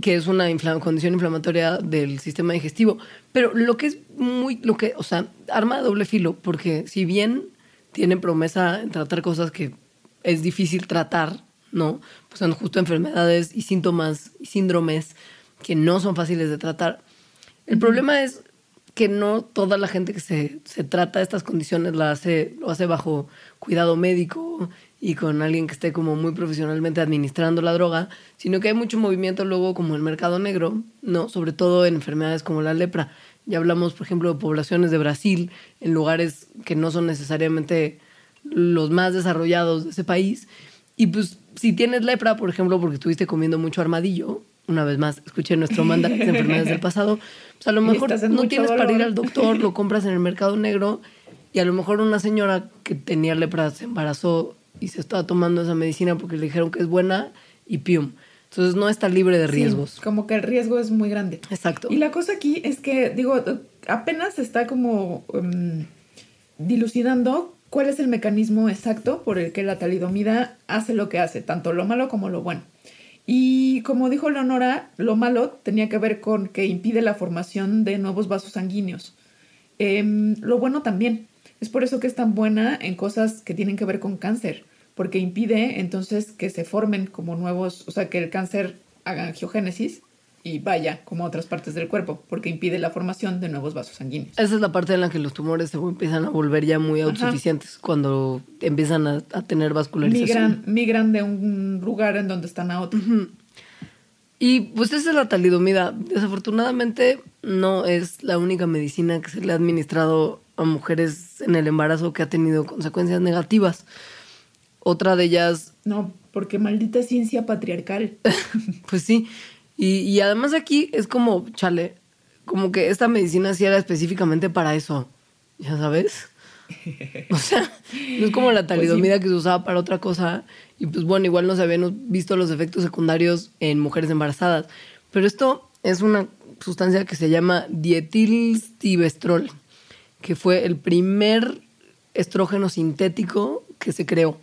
que es una infla- condición inflamatoria del sistema digestivo. Pero lo que es muy, lo que, o sea, arma de doble filo, porque si bien tiene promesa en tratar cosas que es difícil tratar, ¿no? Pues son justo enfermedades y síntomas y síndromes que no son fáciles de tratar. El problema es que no toda la gente que se, se trata estas condiciones la hace, lo hace bajo cuidado médico y con alguien que esté como muy profesionalmente administrando la droga, sino que hay mucho movimiento luego como el mercado negro, ¿no? Sobre todo en enfermedades como la lepra. Ya hablamos, por ejemplo, de poblaciones de Brasil, en lugares que no son necesariamente los más desarrollados de ese país. Y pues si tienes lepra, por ejemplo, porque estuviste comiendo mucho armadillo, una vez más, escuché nuestro [laughs] mandato de enfermedades del pasado, pues a lo mejor no tienes para ir al doctor, lo compras en el mercado negro y a lo mejor una señora que tenía lepra se embarazó y se estaba tomando esa medicina porque le dijeron que es buena y pium. Entonces no está libre de Sí, riesgos. como que el riesgo es muy grande. Exacto. Y la cosa aquí es que, digo, apenas está como em, dilucidando cuál es el mecanismo exacto por el que la talidomida hace lo que hace, tanto lo malo como lo bueno. Y como dijo Leonora, lo malo tenía que ver con que impide la formación de nuevos vasos sanguíneos. Em, lo bueno también. Es por eso que es tan buena en cosas que tienen que ver con cáncer, porque impide entonces que se formen como nuevos, o sea, que el cáncer haga angiogénesis y vaya como a otras partes del cuerpo, porque impide la formación de nuevos vasos sanguíneos. Esa es la parte en la que los tumores se empiezan a volver ya muy autosuficientes, cuando empiezan a, a tener vascularización. Migran, migran de un lugar en donde están a otro. Y pues esa es la talidomida. Desafortunadamente no es la única medicina que se le ha administrado a mujeres en el embarazo que ha tenido consecuencias negativas. Otra de ellas, No, porque maldita ciencia patriarcal. [laughs] pues sí. Y, y además aquí es como, chale, como que esta medicina sí era específicamente para eso, ya sabes. O sea, no es como la talidomida que se usaba para otra cosa. Y pues bueno, igual no se habían visto los efectos secundarios en mujeres embarazadas. Pero esto es una sustancia que se llama dietilstibestrol, que fue el primer estrógeno sintético que se creó.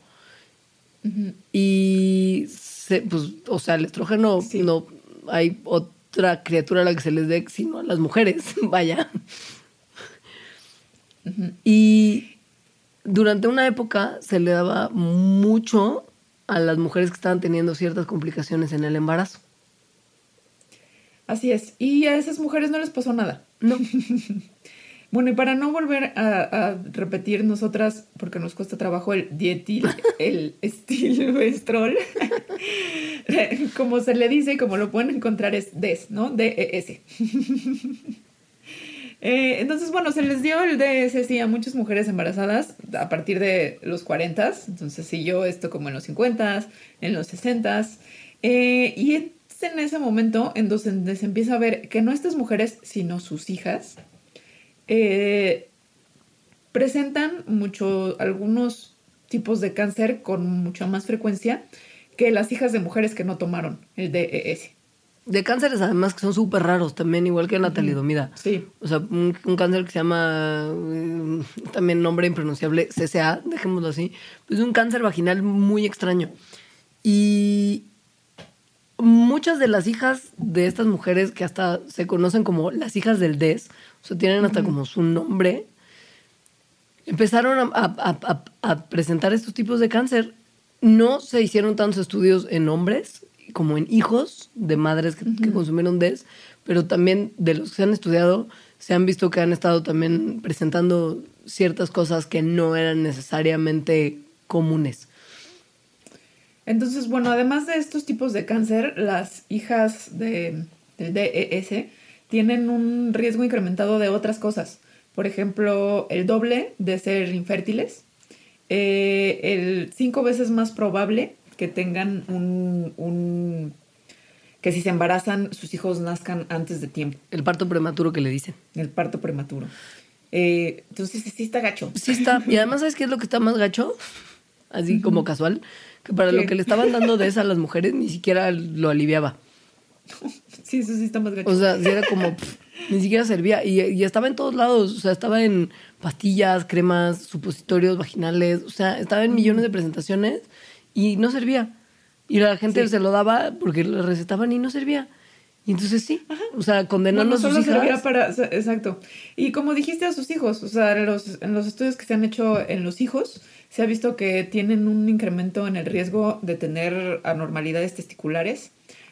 Y, se- pues, o sea, el estrógeno Sí. no hay otra criatura a la que se les dé, sino a las mujeres, [laughs] vaya. Y durante una época se le daba mucho a las mujeres que estaban teniendo ciertas complicaciones en el embarazo. Así es. Y a esas mujeres no les pasó nada. No. [laughs] Bueno, y para no volver a, repetir nosotras, porque nos cuesta trabajo el dietil, el [laughs] estilbestrol, [laughs] como se le dice y como lo pueden encontrar es DES, ¿no? D-E-S. [laughs] Eh, entonces, bueno, se les dio el DS sí, a muchas mujeres embarazadas a partir de los 40, entonces siguió esto como en los 50, en los 60, eh, y en ese momento en donde se empieza a ver que no estas mujeres, sino sus hijas, eh, presentan mucho, algunos tipos de cáncer con mucha más frecuencia que las hijas de mujeres que no tomaron el DES. De cánceres, además, que son súper raros también, igual que la talidomida. Sí. O sea, un, un cáncer que se llama, eh, también nombre impronunciable, CCA, dejémoslo así. Es un cáncer vaginal muy extraño. Y muchas de las hijas de estas mujeres que hasta se conocen como las hijas del DES, o sea, tienen hasta como su nombre, empezaron a, a- a- a presentar estos tipos de cáncer. No se hicieron tantos estudios en hombres como en hijos de madres que, que consumieron DES, pero también de los que se han estudiado se han visto que han estado también presentando ciertas cosas que no eran necesariamente comunes. Entonces, bueno, además de estos tipos de cáncer, las hijas de, del DES tienen un riesgo incrementado de otras cosas. Por ejemplo, el doble de ser infértiles, eh, el cinco veces más probable que tengan un, un- que si se embarazan, sus hijos nazcan antes de tiempo, El parto prematuro que le dicen. el parto prematuro. Eh, entonces, sí está gacho. Sí está. Y además, ¿sabes qué es lo que está más gacho? Así como casual. Que para lo ¿Qué? que le estaban dando de esa a las mujeres ni siquiera lo aliviaba. [laughs] Sí, eso sí está más gacho. O sea, sí era como, pff, ni siquiera servía. Y, y estaba en todos lados. O sea, estaba en pastillas, cremas, supositorios vaginales. O sea, estaba en millones de presentaciones y no servía. Y la gente se lo daba porque le recetaban y no servía. Y entonces sí, o sea, condenando Bueno, a sus solo servía hijas. para, exacto. Y como dijiste a sus hijos, o sea, los, en los estudios que se han hecho en los hijos, se ha visto que tienen un incremento en el riesgo de tener anormalidades testiculares.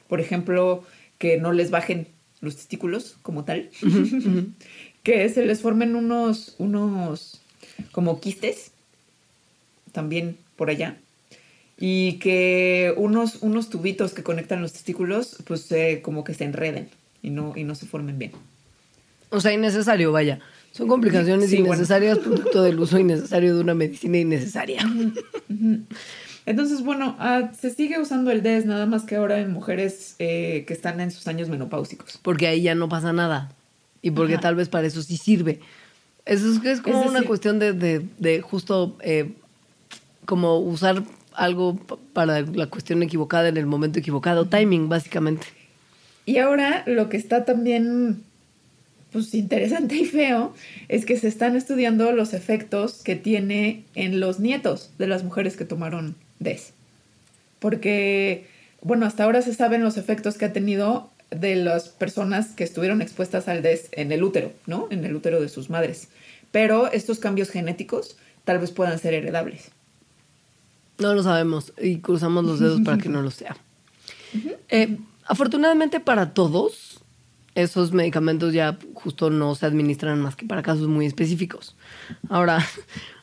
Por ejemplo, que no les bajen los testículos como tal. [laughs] que se les formen unos, unos como quistes también por allá. Y que unos, unos tubitos que conectan los testículos, pues eh, como que se enreden y no, y no se formen bien. O sea, innecesario, vaya. Son complicaciones Sí, bueno. innecesarias producto del uso innecesario de una medicina innecesaria. Entonces, bueno, ah, se sigue usando el DES, nada más que ahora en mujeres eh, que están en sus años menopáusicos. Porque ahí ya no pasa nada. Y porque Ajá. tal vez para eso sí sirve. Eso es, es como Es una cuestión de, de- de justo eh, como usar algo pa- para la cuestión equivocada en el momento equivocado. Timing, básicamente. Y ahora lo que está también pues interesante y feo es que se están estudiando los efectos que tiene en los nietos de las mujeres que tomaron DES. Porque, bueno, hasta ahora se saben los efectos que ha tenido de las personas que estuvieron expuestas al DES en el útero, ¿no? En el útero de sus madres. Pero estos cambios genéticos tal vez puedan ser heredables. No lo sabemos y cruzamos los dedos para que no lo sea. Eh, afortunadamente para todos, esos medicamentos ya justo no se administran más que para casos muy específicos. Ahora,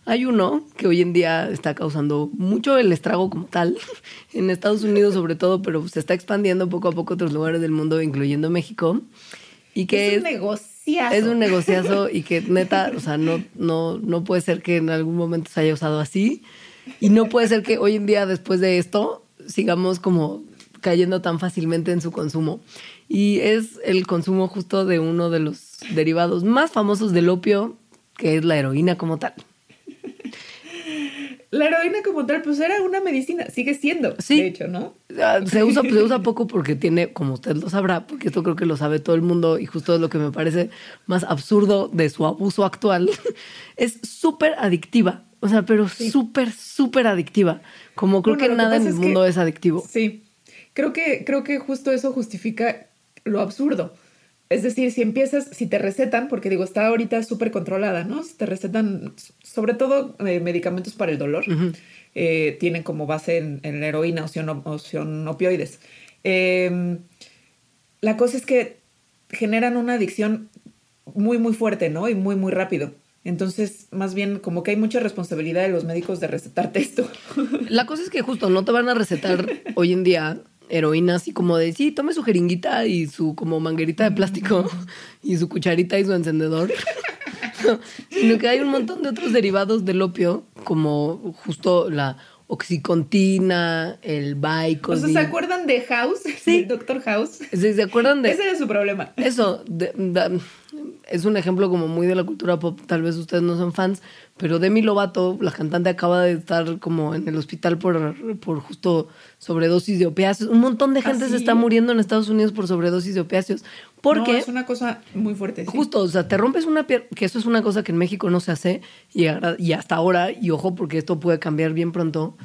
hay uno que hoy en día está causando mucho el estrago como tal, [laughs] en Estados Unidos sobre todo, pero se está expandiendo poco a poco a otros lugares del mundo, incluyendo México. Y que es un negociazo. es un negociazo y que neta, o sea, no, no, no puede ser que en algún momento se haya usado así. Y no puede ser que hoy en día, después de esto, sigamos como cayendo tan fácilmente en su consumo. Y es el consumo justo de uno de los derivados más famosos del opio, que es la heroína como tal. La heroína como tal, pues era una medicina, sigue siendo, Sí. de hecho, ¿no? Ah, Se usa, se usa [laughs] poco porque tiene, como usted lo sabrá, porque esto creo que lo sabe todo el mundo y justo es lo que me parece más absurdo de su abuso actual, [laughs] es súper adictiva. O sea, pero súper, súper adictiva. Como creo Bueno, que nada en el que- mundo es adictivo. Sí, creo que, creo que justo eso justifica lo absurdo. Es decir, si empiezas, si te recetan, porque digo, está ahorita súper controlada, ¿no? Si te recetan, sobre todo eh, medicamentos para el dolor, eh, tienen como base en, en la heroína o opioides. Eh, la cosa es que generan una adicción muy, muy fuerte, ¿no? Y muy, muy rápido. Entonces, más bien, como que hay mucha responsabilidad de los médicos de recetarte esto. La cosa es que justo no te van a recetar [laughs] hoy en día heroína así como de, sí, tome su jeringuita y su como manguerita de plástico y su cucharita y su encendedor. [laughs] Sino que hay un montón de otros derivados del opio, como justo la oxicontina, el O sea. ¿se acuerdan de House? Sí. [laughs] Doctor House. ¿Se, se acuerdan de Ese era su problema. eso? de- es un ejemplo como muy de la cultura pop. Tal vez ustedes no son fans, pero Demi Lovato, la cantante, acaba de estar como en el hospital por, por justo sobredosis de opiáceos. Un montón de ¿Ah, gente se está muriendo en Estados Unidos por sobredosis de opiáceos. Porque No, es una cosa muy fuerte. sí. Justo, o sea, te rompes una pierna, que eso es una cosa que en México no se hace y, hasta ahora, y ojo porque esto puede cambiar bien pronto.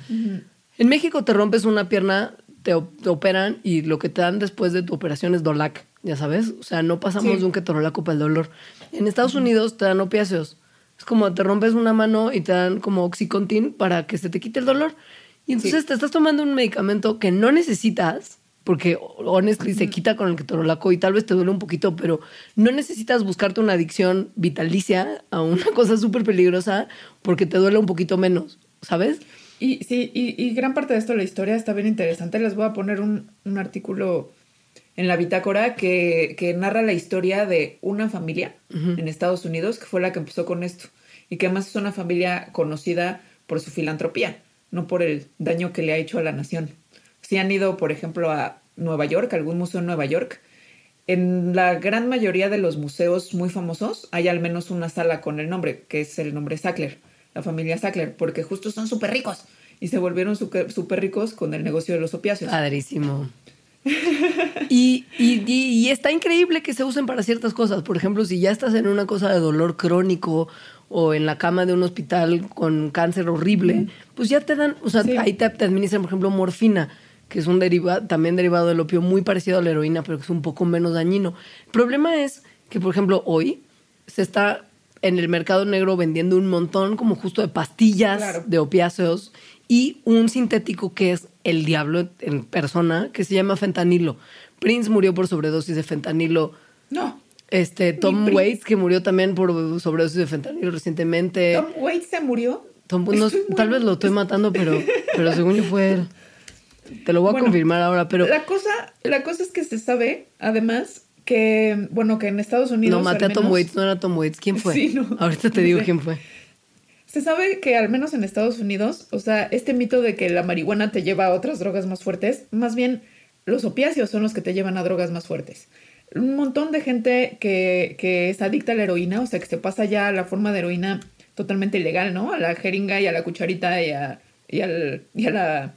En México te rompes una pierna, te operan y lo que te dan después de tu operación es Dolac, ya sabes. O sea, no pasamos Sí. de un ketorolaco para el dolor. En Estados Unidos te dan opiáceos. Es como te rompes una mano y te dan como Oxycontin para que se te quite el dolor. Y entonces Sí. te estás tomando un medicamento que no necesitas, porque honestly se quita con el ketorolaco y tal vez te duele un poquito, pero no necesitas buscarte una adicción vitalicia a una [laughs] cosa súper peligrosa porque te duele un poquito menos, ¿sabes? Y sí, y, y gran parte de esto, la historia está bien interesante. Les voy a poner un, un artículo en la bitácora que, que narra la historia de una familia en Estados Unidos que fue la que empezó con esto. Y que además es una familia conocida por su filantropía, no por el daño que le ha hecho a la nación. Si han ido, por ejemplo, a Nueva York, a algún museo en Nueva York, en la gran mayoría de los museos muy famosos hay al menos una sala con el nombre, que es el nombre Sackler, la familia Sackler, porque justo son súper ricos y se volvieron súper ricos con el negocio de los opiáceos. Padrísimo. [laughs] Y, y- y- y está increíble que se usen para ciertas cosas. Por ejemplo, si ya estás en una cosa de dolor crónico o en la cama de un hospital con cáncer horrible, pues ya te dan, o sea, Sí. ahí te, te administran, por ejemplo, morfina, que es un derivado, también derivado del opio muy parecido a la heroína, pero que es un poco menos dañino. El problema es que, por ejemplo, hoy se está en el mercado negro vendiendo un montón como justo de pastillas Claro. de opiáceos y un sintético que es el diablo en persona, que se llama fentanilo. Prince murió por sobredosis de fentanilo. No. Este, Tom Prince. Waits, que murió también por sobredosis de fentanilo recientemente. Tom Waits se murió. Tom- no, tal vez lo estoy matando, pero, pero según yo fue él. Te lo voy a Bueno, confirmar ahora, pero La cosa, la cosa es que se sabe, además, que, bueno, que en Estados Unidos. no maté a Tom Waits, no era Tom Waits. ¿Quién fue? Sí, no. Ahorita te digo quién fue. Se sabe que al menos en Estados Unidos, o sea, este mito de que la marihuana te lleva a otras drogas más fuertes, más bien los opiáceos son los que te llevan a drogas más fuertes. Un montón de gente que, que es adicta a la heroína, o sea, que se pasa ya a la forma de heroína totalmente ilegal, ¿no? A la jeringa y a la cucharita y a, y al- y a la,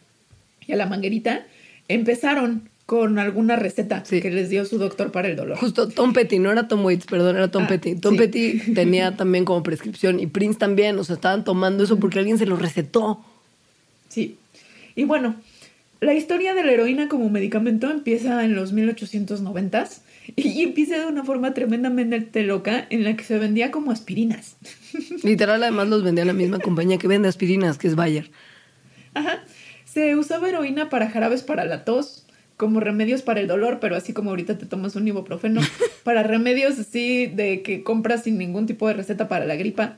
y a la manguerita, empezaron con alguna receta Sí. que les dio su doctor para el dolor. Justo Tom Petty, no era Tom Waits, perdón, era Tom Ah, Petty. Tom sí. Petty tenía también como prescripción y Prince también, o sea, estaban tomando eso porque alguien se lo recetó. Sí. Y bueno, la historia de la heroína como medicamento empieza en los 1890s y empieza de una forma tremendamente loca en la que se vendía como aspirinas. [laughs] Literal, además los vendía la misma compañía que vende aspirinas, que es Bayer. Ajá. Se usaba heroína para jarabes para la tos, como remedios para el dolor, pero así como ahorita te tomas un ibuprofeno, [laughs] para remedios así de que compras sin ningún tipo de receta para la gripa.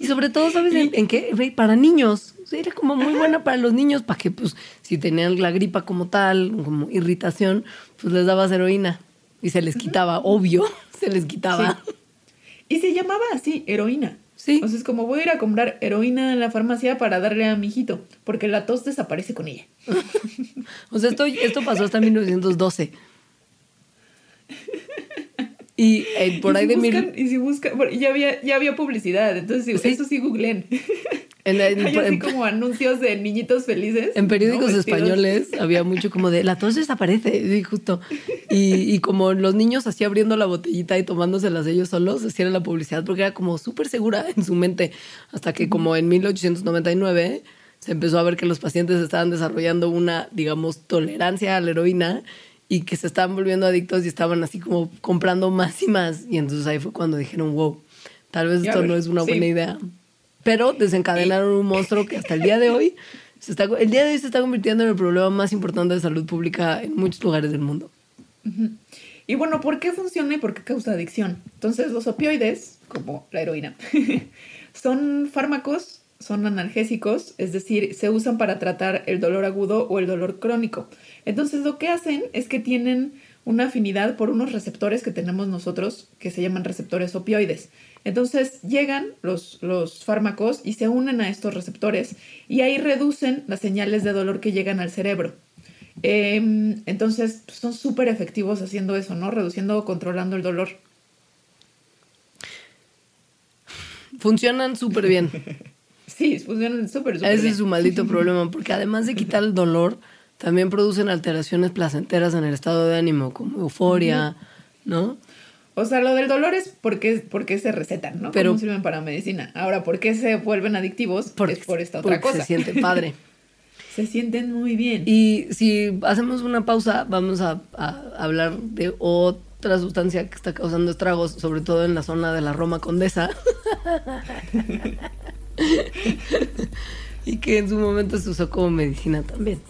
Y sobre todo, ¿sabes [laughs] en, en qué? Para niños. Era como muy buena para los niños, para que, pues, si tenían la gripa como tal, como irritación, pues les dabas heroína. Y se les quitaba, obvio, [laughs] se les quitaba. Sí. Y se llamaba así, heroína. Sí. O sea, es como voy a ir a comprar heroína en la farmacia para darle a mi hijito, porque la tos desaparece con ella. [laughs] O sea, esto, esto pasó hasta 1912. Y eh, por Y ahí si de mil... buscan- Y si buscan, bueno, ya había, ya había publicidad, entonces sí, eso sí googleen. [laughs] En, en- Hay así en- como anuncios de niñitos felices. en periódicos ¿no? Españoles había mucho como de la tos desaparece, sí, justo. Y, y como los niños así abriendo la botellita y tomándoselas ellos solos, así era la publicidad, porque era como súper segura en su mente. Hasta que como en 1899 se empezó a ver que los pacientes estaban desarrollando una, digamos, tolerancia a la heroína y que se estaban volviendo adictos y estaban así como comprando más y más. Y entonces ahí fue cuando dijeron, wow, tal vez esto no es una sí. buena idea. Pero desencadenaron un monstruo que hasta el día de hoy se está, el día de hoy se está convirtiendo en el problema más importante de salud pública en muchos lugares del mundo. Y bueno, ¿por qué funciona y por qué causa adicción? Entonces, los opioides, como la heroína, [laughs] son fármacos, son analgésicos, es decir, se usan para tratar el dolor agudo o el dolor crónico. Entonces, lo que hacen es que tienen una afinidad por unos receptores que tenemos nosotros que se llaman receptores opioides. Entonces llegan los, los fármacos y se unen a estos receptores y ahí reducen las señales de dolor que llegan al cerebro. Eh, entonces pues, son súper efectivos haciendo eso, ¿no? Reduciendo o controlando el dolor. Funcionan súper bien. [laughs] Sí, funcionan súper, súper Ese bien. es su maldito [laughs] problema, porque además de quitar el dolor, también producen alteraciones placenteras en el estado de ánimo, como euforia, ¿no? O sea, lo del dolor es porque, porque se recetan, ¿no? Pero- Pero sirven para medicina. Ahora, ¿por qué se vuelven adictivos? Porque, es por esta otra porque cosa. se siente padre. [laughs] Se sienten muy bien. Y si hacemos una pausa, vamos a, a hablar de otra sustancia que está causando estragos, sobre todo en la zona de la Roma Condesa. [laughs] [laughs] y que en su momento se usó como medicina también.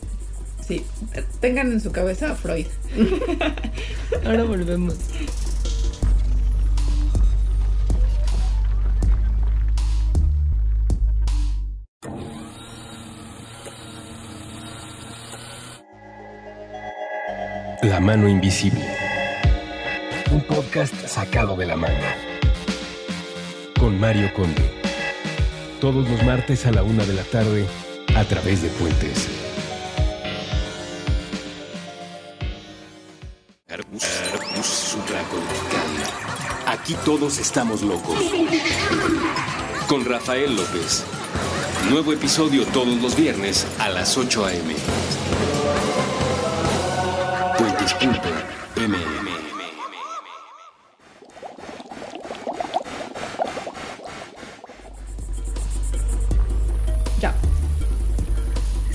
Sí, tengan en su cabeza a Freud. [laughs] Ahora volvemos. La mano invisible. Un podcast sacado de la manga. Con Mario Conde. Todos los martes a la una de la tarde a través de Puentes. Aquí todos estamos locos. Con Rafael López. Nuevo episodio todos los viernes a las 8 a.m. Puentes.mm.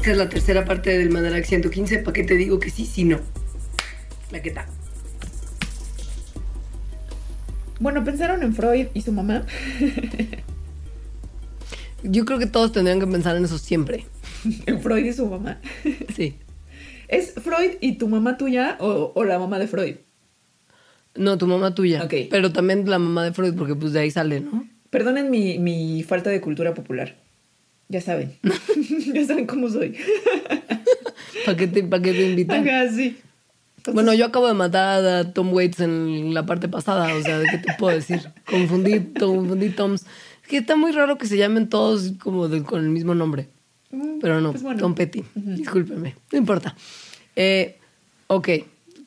Esta es la tercera parte del Madarax 115. ¿Para qué te digo que sí, sí, no? La que está. Bueno, pensaron en Freud y su mamá. [laughs] Yo creo que todos tendrían que pensar en eso siempre. [laughs] en Freud y su mamá. [laughs] Sí. ¿Es Freud y tu mamá tuya o, o la mamá de Freud? No, tu mamá tuya. Ok. Pero también la mamá de Freud, porque pues de ahí sale, ¿no? Perdonen mi, mi falta de cultura popular. Ya saben. [laughs] ya saben cómo soy. [laughs] ¿Para qué te, pa' qué te invitan? Ajá, sí. Entonces, Bueno, yo acabo de matar a Tom Waits en la parte pasada, o sea, ¿de qué te puedo decir? Confundí, confundí Toms. Es que está muy raro que se llamen todos como de- con el mismo nombre. mm, Pero no, pues bueno. Tom Petty. Discúlpeme, no importa. Eh, ok,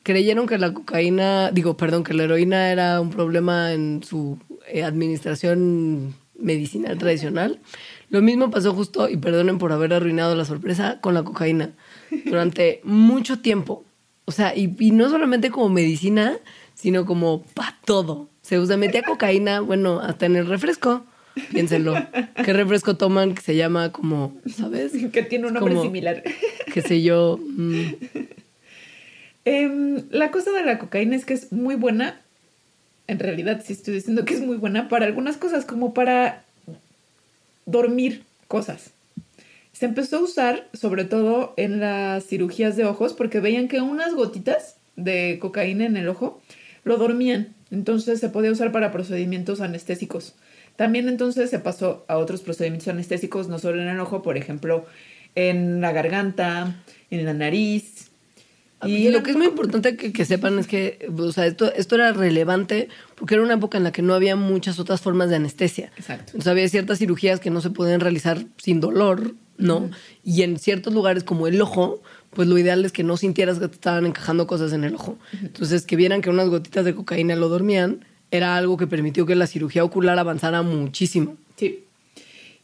creyeron que la cocaína, digo, perdón, que la heroína era un problema en su eh, administración medicinal tradicional. Lo mismo pasó justo, y perdonen por haber arruinado la sorpresa, con la cocaína. Durante mucho tiempo. O sea, y, y no solamente como medicina, sino como para todo. Se usa, metía cocaína, bueno, hasta en el refresco. Piénsenlo. ¿Qué refresco toman que se llama como, ¿sabes? [laughs] Que tiene un nombre Como- similar. qué sé yo. mm, Em, la cosa de la cocaína es que es muy buena. En realidad, sí estoy diciendo que es muy buena para algunas cosas, como para dormir cosas. Se empezó a usar sobre todo en las cirugías de ojos porque veían que unas gotitas de cocaína en el ojo lo dormían. Entonces se podía usar para procedimientos anestésicos. También entonces se pasó a otros procedimientos anestésicos, no solo en el ojo, por ejemplo, en la garganta, en la nariz. Y lo que es muy importante que, que sepan es que, o sea, esto, esto era relevante porque era una época en la que no había muchas otras formas de anestesia. Exacto. Entonces había ciertas cirugías que no se podían realizar sin dolor, ¿no? Y en ciertos lugares como el ojo, pues lo ideal es que no sintieras que te estaban encajando cosas en el ojo. Entonces, que vieran que unas gotitas de cocaína lo dormían, era algo que permitió que la cirugía ocular avanzara muchísimo. Sí.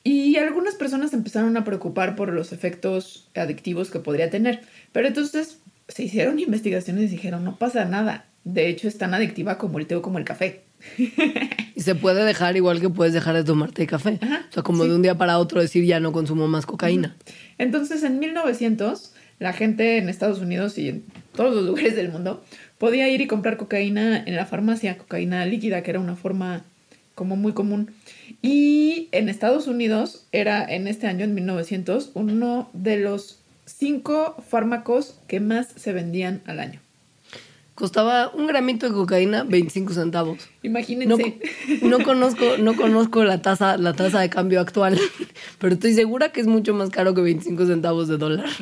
Y algunas personas empezaron a preocupar por los efectos adictivos que podría tener. Pero entonces se hicieron [laughs] investigaciones y dijeron, no pasa nada. De hecho, es tan adictiva como el té o como el café. [laughs] Y se puede dejar igual que puedes dejar de tomarte café. Ajá, o sea, como sí. de un día para otro decir ya no consumo más cocaína. Entonces, en 1900, la gente en Estados Unidos y en todos los [laughs] lugares del mundo podía ir y comprar cocaína en la farmacia, cocaína líquida, que era una forma como muy común. Y en Estados Unidos era en este año, en 1900, uno de los cinco fármacos que más se vendían al año. Costaba un gramito de cocaína 25 centavos. No, Imagínense. no conozco, no conozco la tasa, la tasa de cambio actual, [laughs] pero estoy segura que es mucho más caro que 25 centavos de dólar. [laughs]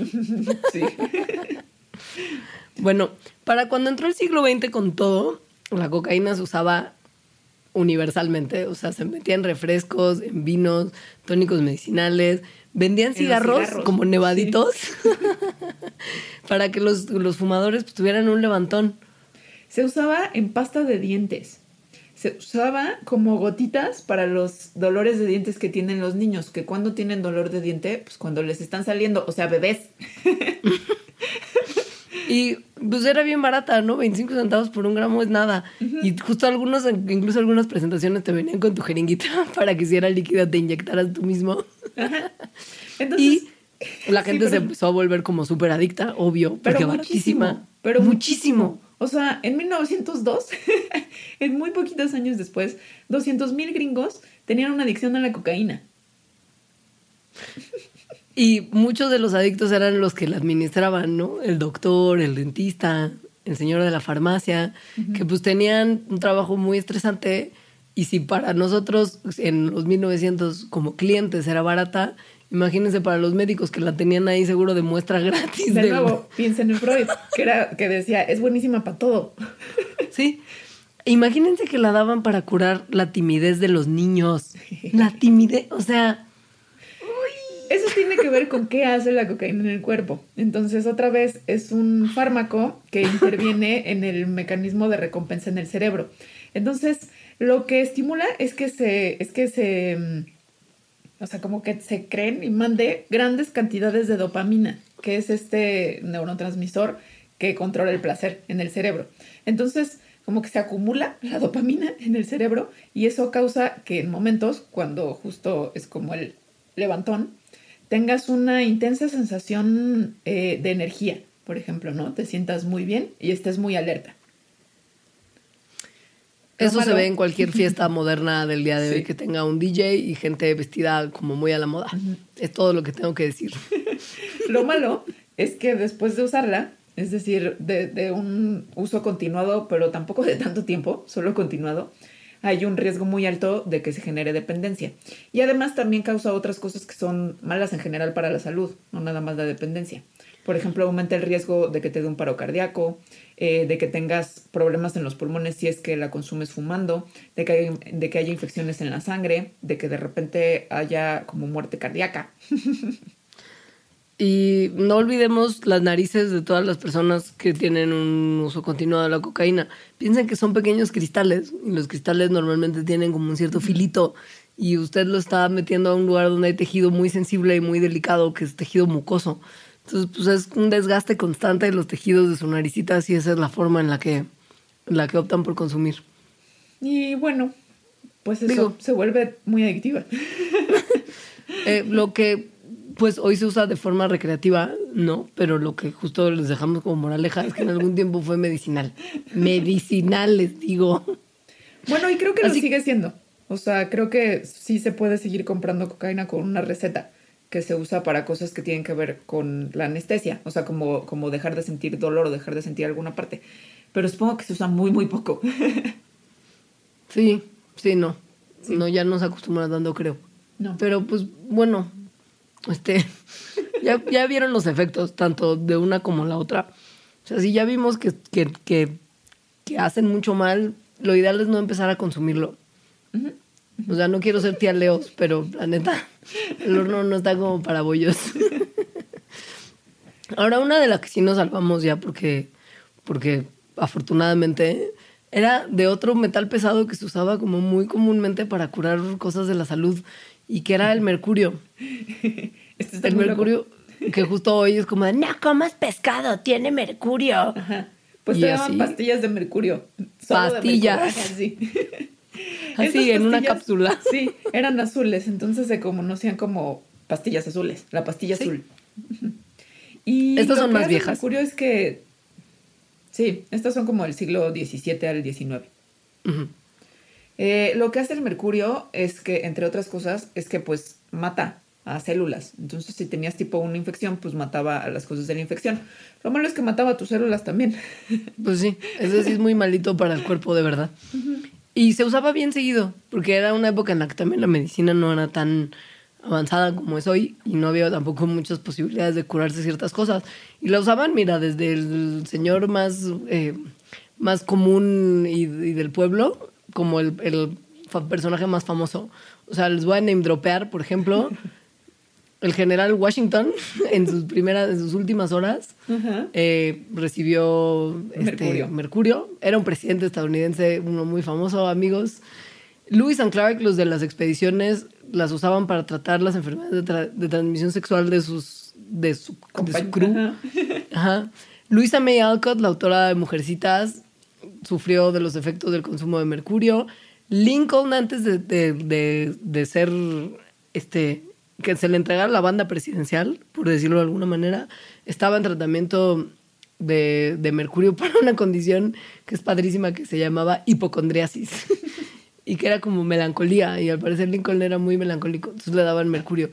Sí. Bueno, para cuando entró el siglo XX con todo, la cocaína se usaba universalmente, o sea, se metía en refrescos, en vinos, tónicos medicinales, vendían cigarros, como nevaditos [laughs] [laughs] para que los, los fumadores pues, tuvieran un levantón. Se usaba en pasta de dientes. Se usaba como gotitas para los dolores de dientes que tienen los niños, que cuando tienen dolor de diente, pues cuando les están saliendo, o sea, bebés. [laughs] Y pues era bien barata, ¿no? 25 centavos por un gramo es nada. Y justo algunos, incluso algunas presentaciones te venían con tu jeringuita [laughs] para que si era líquida te inyectaras tú mismo. [laughs] Entonces, Y la Sí, gente se empezó a volver como súper adicta, obvio, pero porque muchísimo, baratísima. pero muchísimo. O sea, en 1902, [laughs] en muy poquitos años después, 200 mil gringos tenían una adicción a la cocaína. Y muchos de los adictos eran los que la administraban, ¿no? El doctor, el dentista, el señor de la farmacia, que pues tenían un trabajo muy estresante y si para nosotros en los 1900 como clientes era barata, imagínense para los médicos que la tenían ahí seguro de muestra gratis. De del- nuevo, [laughs] piensen en Freud, que, era, que decía, es buenísima para todo. Sí. Imagínense que la daban para curar la timidez de los niños. La timidez, o sea, Eso tiene que ver con qué hace la cocaína en el cuerpo. Entonces, otra vez, es un fármaco que interviene en el mecanismo de recompensa en el cerebro. Entonces, lo que estimula es que se, es que se, mm, o sea, como que se creen y mande grandes cantidades de dopamina, que es este neurotransmisor que controla el placer en el cerebro. Entonces, como que se acumula la dopamina en el cerebro y eso causa que en momentos, cuando justo es como el levantón, tengas una intensa sensación eh, de energía, por ejemplo, ¿no? Te sientas muy bien y estés muy alerta. Eso se ve en cualquier fiesta [laughs] moderna del día de hoy que tenga un DJ y gente vestida como muy a la moda. Es todo lo que tengo que decir. [laughs] Lo malo es que después de usarla, es decir, de, de un uso continuado, pero tampoco de tanto tiempo, solo continuado, hay un riesgo muy alto de que se genere dependencia. Y además también causa otras cosas que son malas en general para la salud, no nada más la dependencia. Por ejemplo, aumenta el riesgo de que te dé un paro cardíaco, eh, de que tengas problemas en los pulmones si es que la consumes fumando, de que, de que haya infecciones en la sangre, de que de repente haya como muerte cardíaca. [laughs] Y no olvidemos las narices de todas las personas que tienen un uso continuado de la cocaína. Piensen que son pequeños cristales y los cristales normalmente tienen como un cierto filito y usted lo está metiendo a un lugar donde hay tejido muy sensible y muy delicado, que es tejido mucoso. Entonces, pues es un desgaste constante de los tejidos de su naricita y esa es la forma en la que, en la que optan por consumir. Y bueno, pues eso Digo- se vuelve muy adictiva. [laughs] Eh, lo que pues hoy se usa de forma recreativa, no, pero lo que justo les dejamos como moraleja es que en algún tiempo fue medicinal. Medicinal, les digo. Bueno, y creo que Así- lo sigue siendo. O sea, creo que sí se puede seguir comprando cocaína con una receta que se usa para cosas que tienen que ver con la anestesia. O sea, como, como dejar de sentir dolor o dejar de sentir alguna parte. Pero supongo que se usa muy, muy poco. Sí, sí, no. No, ya nos acostumbran dando, creo. No. Pero pues bueno, este, [laughs] ya, ya vieron los efectos, tanto de una como la otra. O sea, si ya vimos que, que, que, que hacen mucho mal, lo ideal es no empezar a consumirlo. O sea, no quiero ser tía Leos, pero la neta, [laughs] el horno no está como para bollos. [laughs] Ahora, una de las que sí nos salvamos ya porque, porque afortunadamente era de otro metal pesado que se usaba como muy comúnmente para curar cosas de la salud y que era el mercurio. [laughs] Este está El loco. mercurio que justo hoy es como de, no comas pescado, tiene mercurio. Ajá. Pues Y te llaman pastillas de mercurio. Solo de Pastillas. mercurio, [laughs] así. Así, en una cápsula. [laughs] Sí, eran azules, entonces se conocían como pastillas azules, la pastilla Sí. azul. Y Estas lo son más viejas. mercurio es que, sí, estas son como del siglo XVII al XIX. Ujú. Eh, lo que hace el mercurio es que, entre otras cosas, es que pues mata a células. Entonces, si tenías tipo una infección, pues mataba a las cosas de la infección. Lo malo es que mataba a tus células también. [laughs] Pues sí, ese sí es muy malito para el cuerpo, de verdad. Y se usaba bien seguido, porque era una época en la que también la medicina no era tan avanzada como es hoy y no había tampoco muchas posibilidades de curarse ciertas cosas. Y la usaban, mira, desde el señor más, eh, más común y, y del pueblo, como el, personaje más famoso. O sea, les voy a name dropear, por ejemplo, el general Washington [laughs] en sus primeras, en sus últimas horas eh, recibió este, Mercurio. mercurio. Era un presidente estadounidense, uno muy famoso, amigos. Lewis and Clark, los de las expediciones, las usaban para tratar las enfermedades de, tra- de transmisión sexual de sus de su, de su crew. Ajá. Luisa May Alcott, la autora de Mujercitas, sufrió de los efectos del consumo de mercurio. Lincoln, antes de, de- de- de ser este que se le entregara la banda presidencial, por decirlo de alguna manera, estaba en tratamiento de, de mercurio [laughs] para una condición que es padrísima que se llamaba hipocondriasis. [laughs] y que era como melancolía, y al parecer Lincoln era muy melancólico, entonces le daban mercurio.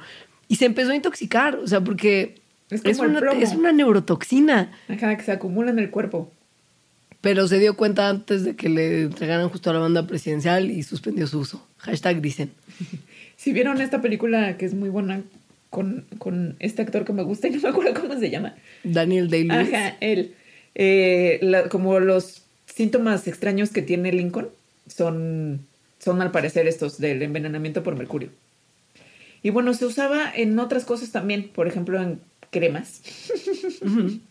Y se empezó a intoxicar, o sea, porque Es una, es una neurotoxina. Ajá, que se acumula en el cuerpo. Pero se dio cuenta antes de que le entregaran justo a la banda presidencial y suspendió su uso. Hashtag dicen. [laughs] Si vieron esta película que es muy buena con, con este actor que me gusta y no me acuerdo cómo se llama. Daniel Day-Lewis. Ajá, él. Eh, la- como los síntomas extraños que tiene Lincoln son, son al parecer estos del envenenamiento por mercurio. Y bueno, se usaba en otras cosas también, por ejemplo en cremas. [laughs]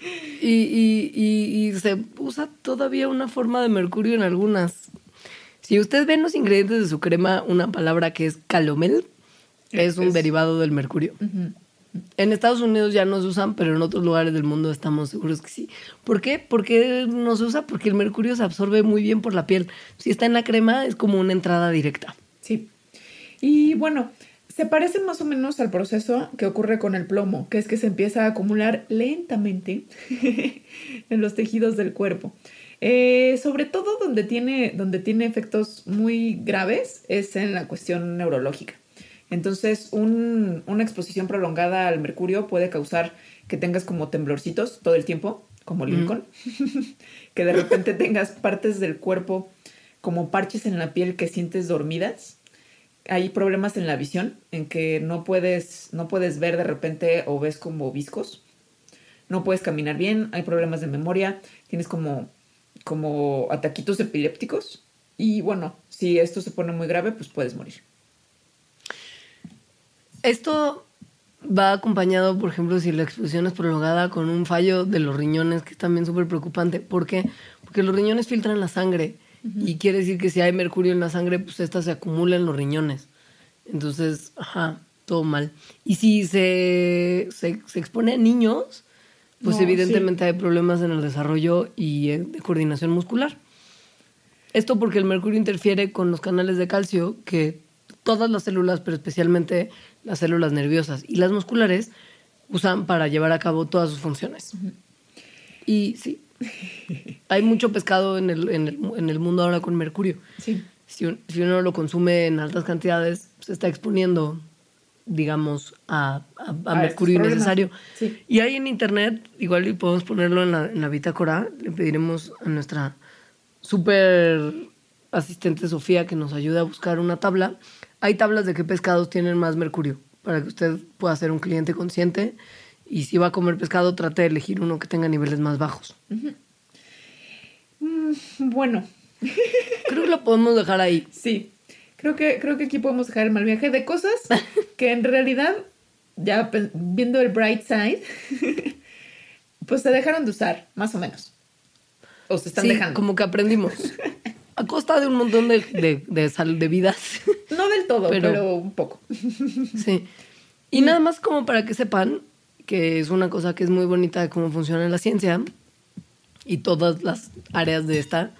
Y, y- y- y se usa todavía una forma de mercurio en algunas. Si usted ve en los ingredientes de su crema una palabra que es calomel, es un Es- derivado del mercurio. En Estados Unidos ya no se usan, pero en otros lugares del mundo estamos seguros que sí. ¿Por qué? Porque no se usa porque el mercurio se absorbe muy bien por la piel. Si está en la crema es como una entrada directa. Sí. Y bueno, Se parece más o menos al proceso que ocurre con el plomo, que es que se empieza a acumular lentamente [laughs] en los tejidos del cuerpo. Eh, sobre todo donde tiene, donde tiene efectos muy graves es en la cuestión neurológica. Entonces, un- una exposición prolongada al mercurio puede causar que tengas como temblorcitos todo el tiempo, como Lincoln, [laughs] que de repente tengas partes del cuerpo como parches en la piel que sientes dormidas. Hay problemas en la visión, en que no puedes, no puedes ver de repente o ves como viscos. No puedes caminar bien, hay problemas de memoria, tienes como, como ataquitos epilépticos. Y bueno, si esto se pone muy grave, pues puedes morir. Esto va acompañado, por ejemplo, si la exposición es prolongada con un fallo de los riñones, que es también súper preocupante. ¿Por qué? Porque los riñones filtran la sangre y quiere decir que si hay mercurio en la sangre, pues esta se acumula en los riñones. Entonces, ajá, todo mal. Y si se, se, se expone a niños, pues No, evidentemente hay problemas en el desarrollo y eh, de coordinación muscular. Esto porque el mercurio interfiere con los canales de calcio que todas las células, pero especialmente las células nerviosas y las musculares, usan para llevar a cabo todas sus funciones. Y sí, [laughs] hay mucho pescado en el, en el, en el mundo ahora con mercurio. Sí. Si, un- si uno lo consume en altas cantidades, se está exponiendo, digamos, a, a- a A mercurio innecesario. Sí. Y hay en internet, igual y podemos ponerlo en la, en la bitácora, le pediremos a nuestra súper asistente Sofía que nos ayude a buscar una tabla. Hay tablas de qué pescados tienen más mercurio, para que usted pueda ser un cliente consciente y si va a comer pescado, trate de elegir uno que tenga niveles más bajos. Bueno, [laughs] Creo que lo podemos dejar ahí. sí. Creo que, creo que aquí podemos dejar el mal viaje de cosas [laughs] que en realidad, ya pe- viendo el bright side, [laughs] pues se dejaron de usar, más o menos. O se están Sí, dejando. como que aprendimos. A costa de un montón de, de, de sal- de vidas. No del todo, Pero- pero, un poco. Sí. Y nada más como para que sepan que es una cosa que es muy bonita de cómo funciona la ciencia y todas las áreas de esta,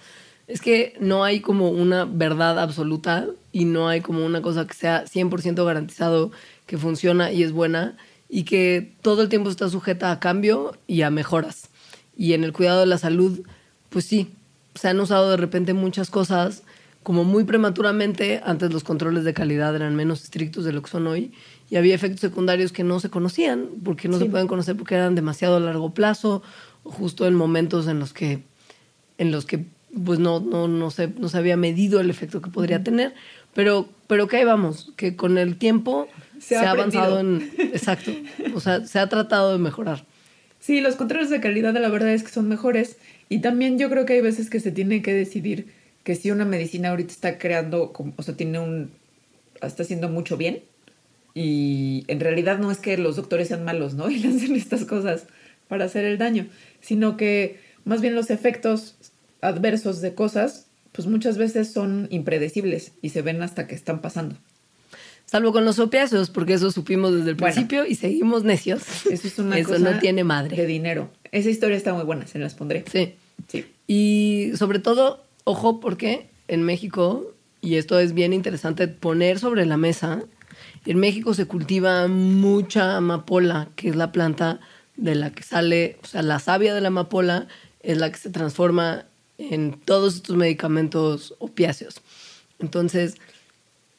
es que no hay como una verdad absoluta y no hay como una cosa que sea 100% garantizado que funciona y es buena y que todo el tiempo está sujeta a cambio y a mejoras. Y en el cuidado de la salud, pues sí, se han usado de repente muchas cosas como muy prematuramente, antes los controles de calidad eran menos estrictos de lo que son hoy, y había efectos secundarios que no se conocían, porque no se Sí. pueden conocer porque eran demasiado a largo plazo, justo en momentos en los que, en los que pues no, no, no, se, no se había medido el efecto que podría tener, pero, pero que ahí vamos, que con el tiempo Se se, ha avanzado en... Exacto, o sea, se ha tratado de mejorar. Sí, los controles de calidad la verdad es que son mejores y también yo creo que hay veces que se tiene que decidir que si una medicina ahorita está creando, o sea, tiene un, está haciendo mucho bien y en realidad no es que los doctores sean malos, ¿no? [laughs] Y lancen estas cosas para hacer el daño, sino que más bien los efectos adversos de cosas, pues muchas veces son impredecibles y se ven hasta que están pasando. Salvo con los opiáceos, porque eso supimos desde el Bueno. principio y seguimos necios. Eso es una [laughs] Eso cosa no tiene de madre. dinero. Esa historia está muy buena, se las pondré. Sí. Sí. Y sobre todo, ojo, porque en México, y esto es bien interesante poner sobre la mesa, en México se cultiva mucha amapola, que es la planta de la que sale, o sea, la savia de la amapola es la que se transforma en todos estos medicamentos opiáceos. Entonces,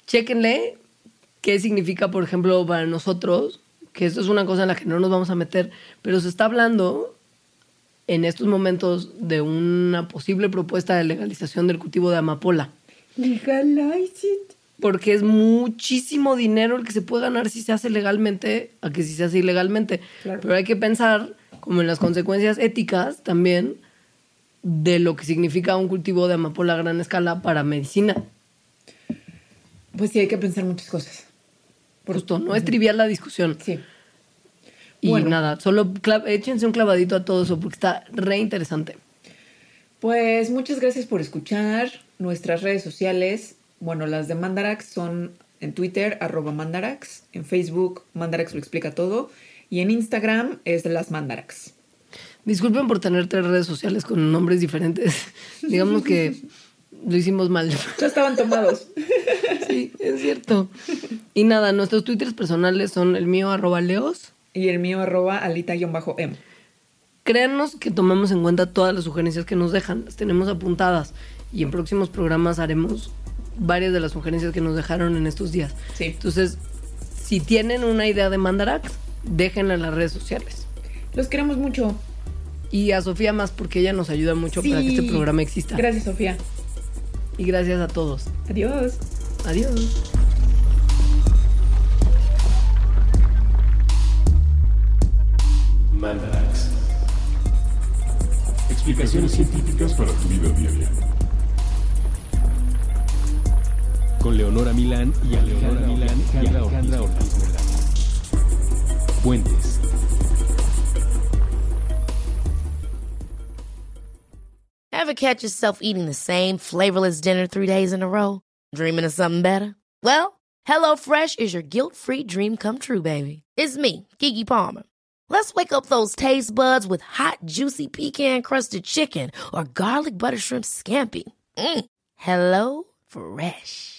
chéquenle qué significa, por ejemplo, para nosotros, que esto es una cosa en la que no nos vamos a meter, pero se está hablando en estos momentos de una posible propuesta de legalización del cultivo de amapola. Legalize. Porque es muchísimo dinero el que se puede ganar si se hace legalmente a que si se hace ilegalmente. Claro. Pero hay que pensar como en las consecuencias éticas también de lo que significa un cultivo de amapola a gran escala para medicina. Pues sí, hay que pensar muchas cosas. Justo, no es trivial la discusión. Sí. Y Bueno. nada, solo échense un clavadito a todo eso porque está re interesante. Pues muchas gracias por escuchar nuestras redes sociales. Bueno, las de Mandarax son en Twitter, arroba Mandarax, en Facebook, Mandarax lo explica todo, y en Instagram es las Mandarax. Disculpen por tener tres redes sociales con nombres diferentes. [laughs] Digamos que lo hicimos mal. Ya estaban tomados. [laughs] Sí, es cierto. Y nada, nuestros twitters personales son el mío arroba leos. Y el mío arroba alita-m. Créanos que tomamos en cuenta todas las sugerencias que nos dejan, las tenemos apuntadas y en próximos programas haremos varias de las sugerencias que nos dejaron en estos días. Sí. Entonces, si tienen una idea de Mandarax, déjenla en las redes sociales. Los queremos mucho. Y a Sofía más porque ella nos ayuda mucho para que este programa exista. Gracias, Sofía. Y gracias a todos. Adiós. Adiós. Mandarax. Explicaciones científicas para tu vida diaria. Con Leonora Milán y Alejandra Milán y Alejandra Ortiz Morales. Puentes. Ever catch yourself eating the same flavorless dinner three days in a row? Dreaming of something better? Well, HelloFresh is your guilt-free dream come true, baby. It's me, Kiki Palmer. Let's wake up those taste buds with hot, juicy pecan-crusted chicken or garlic butter shrimp scampi. Mm. Hello Fresh.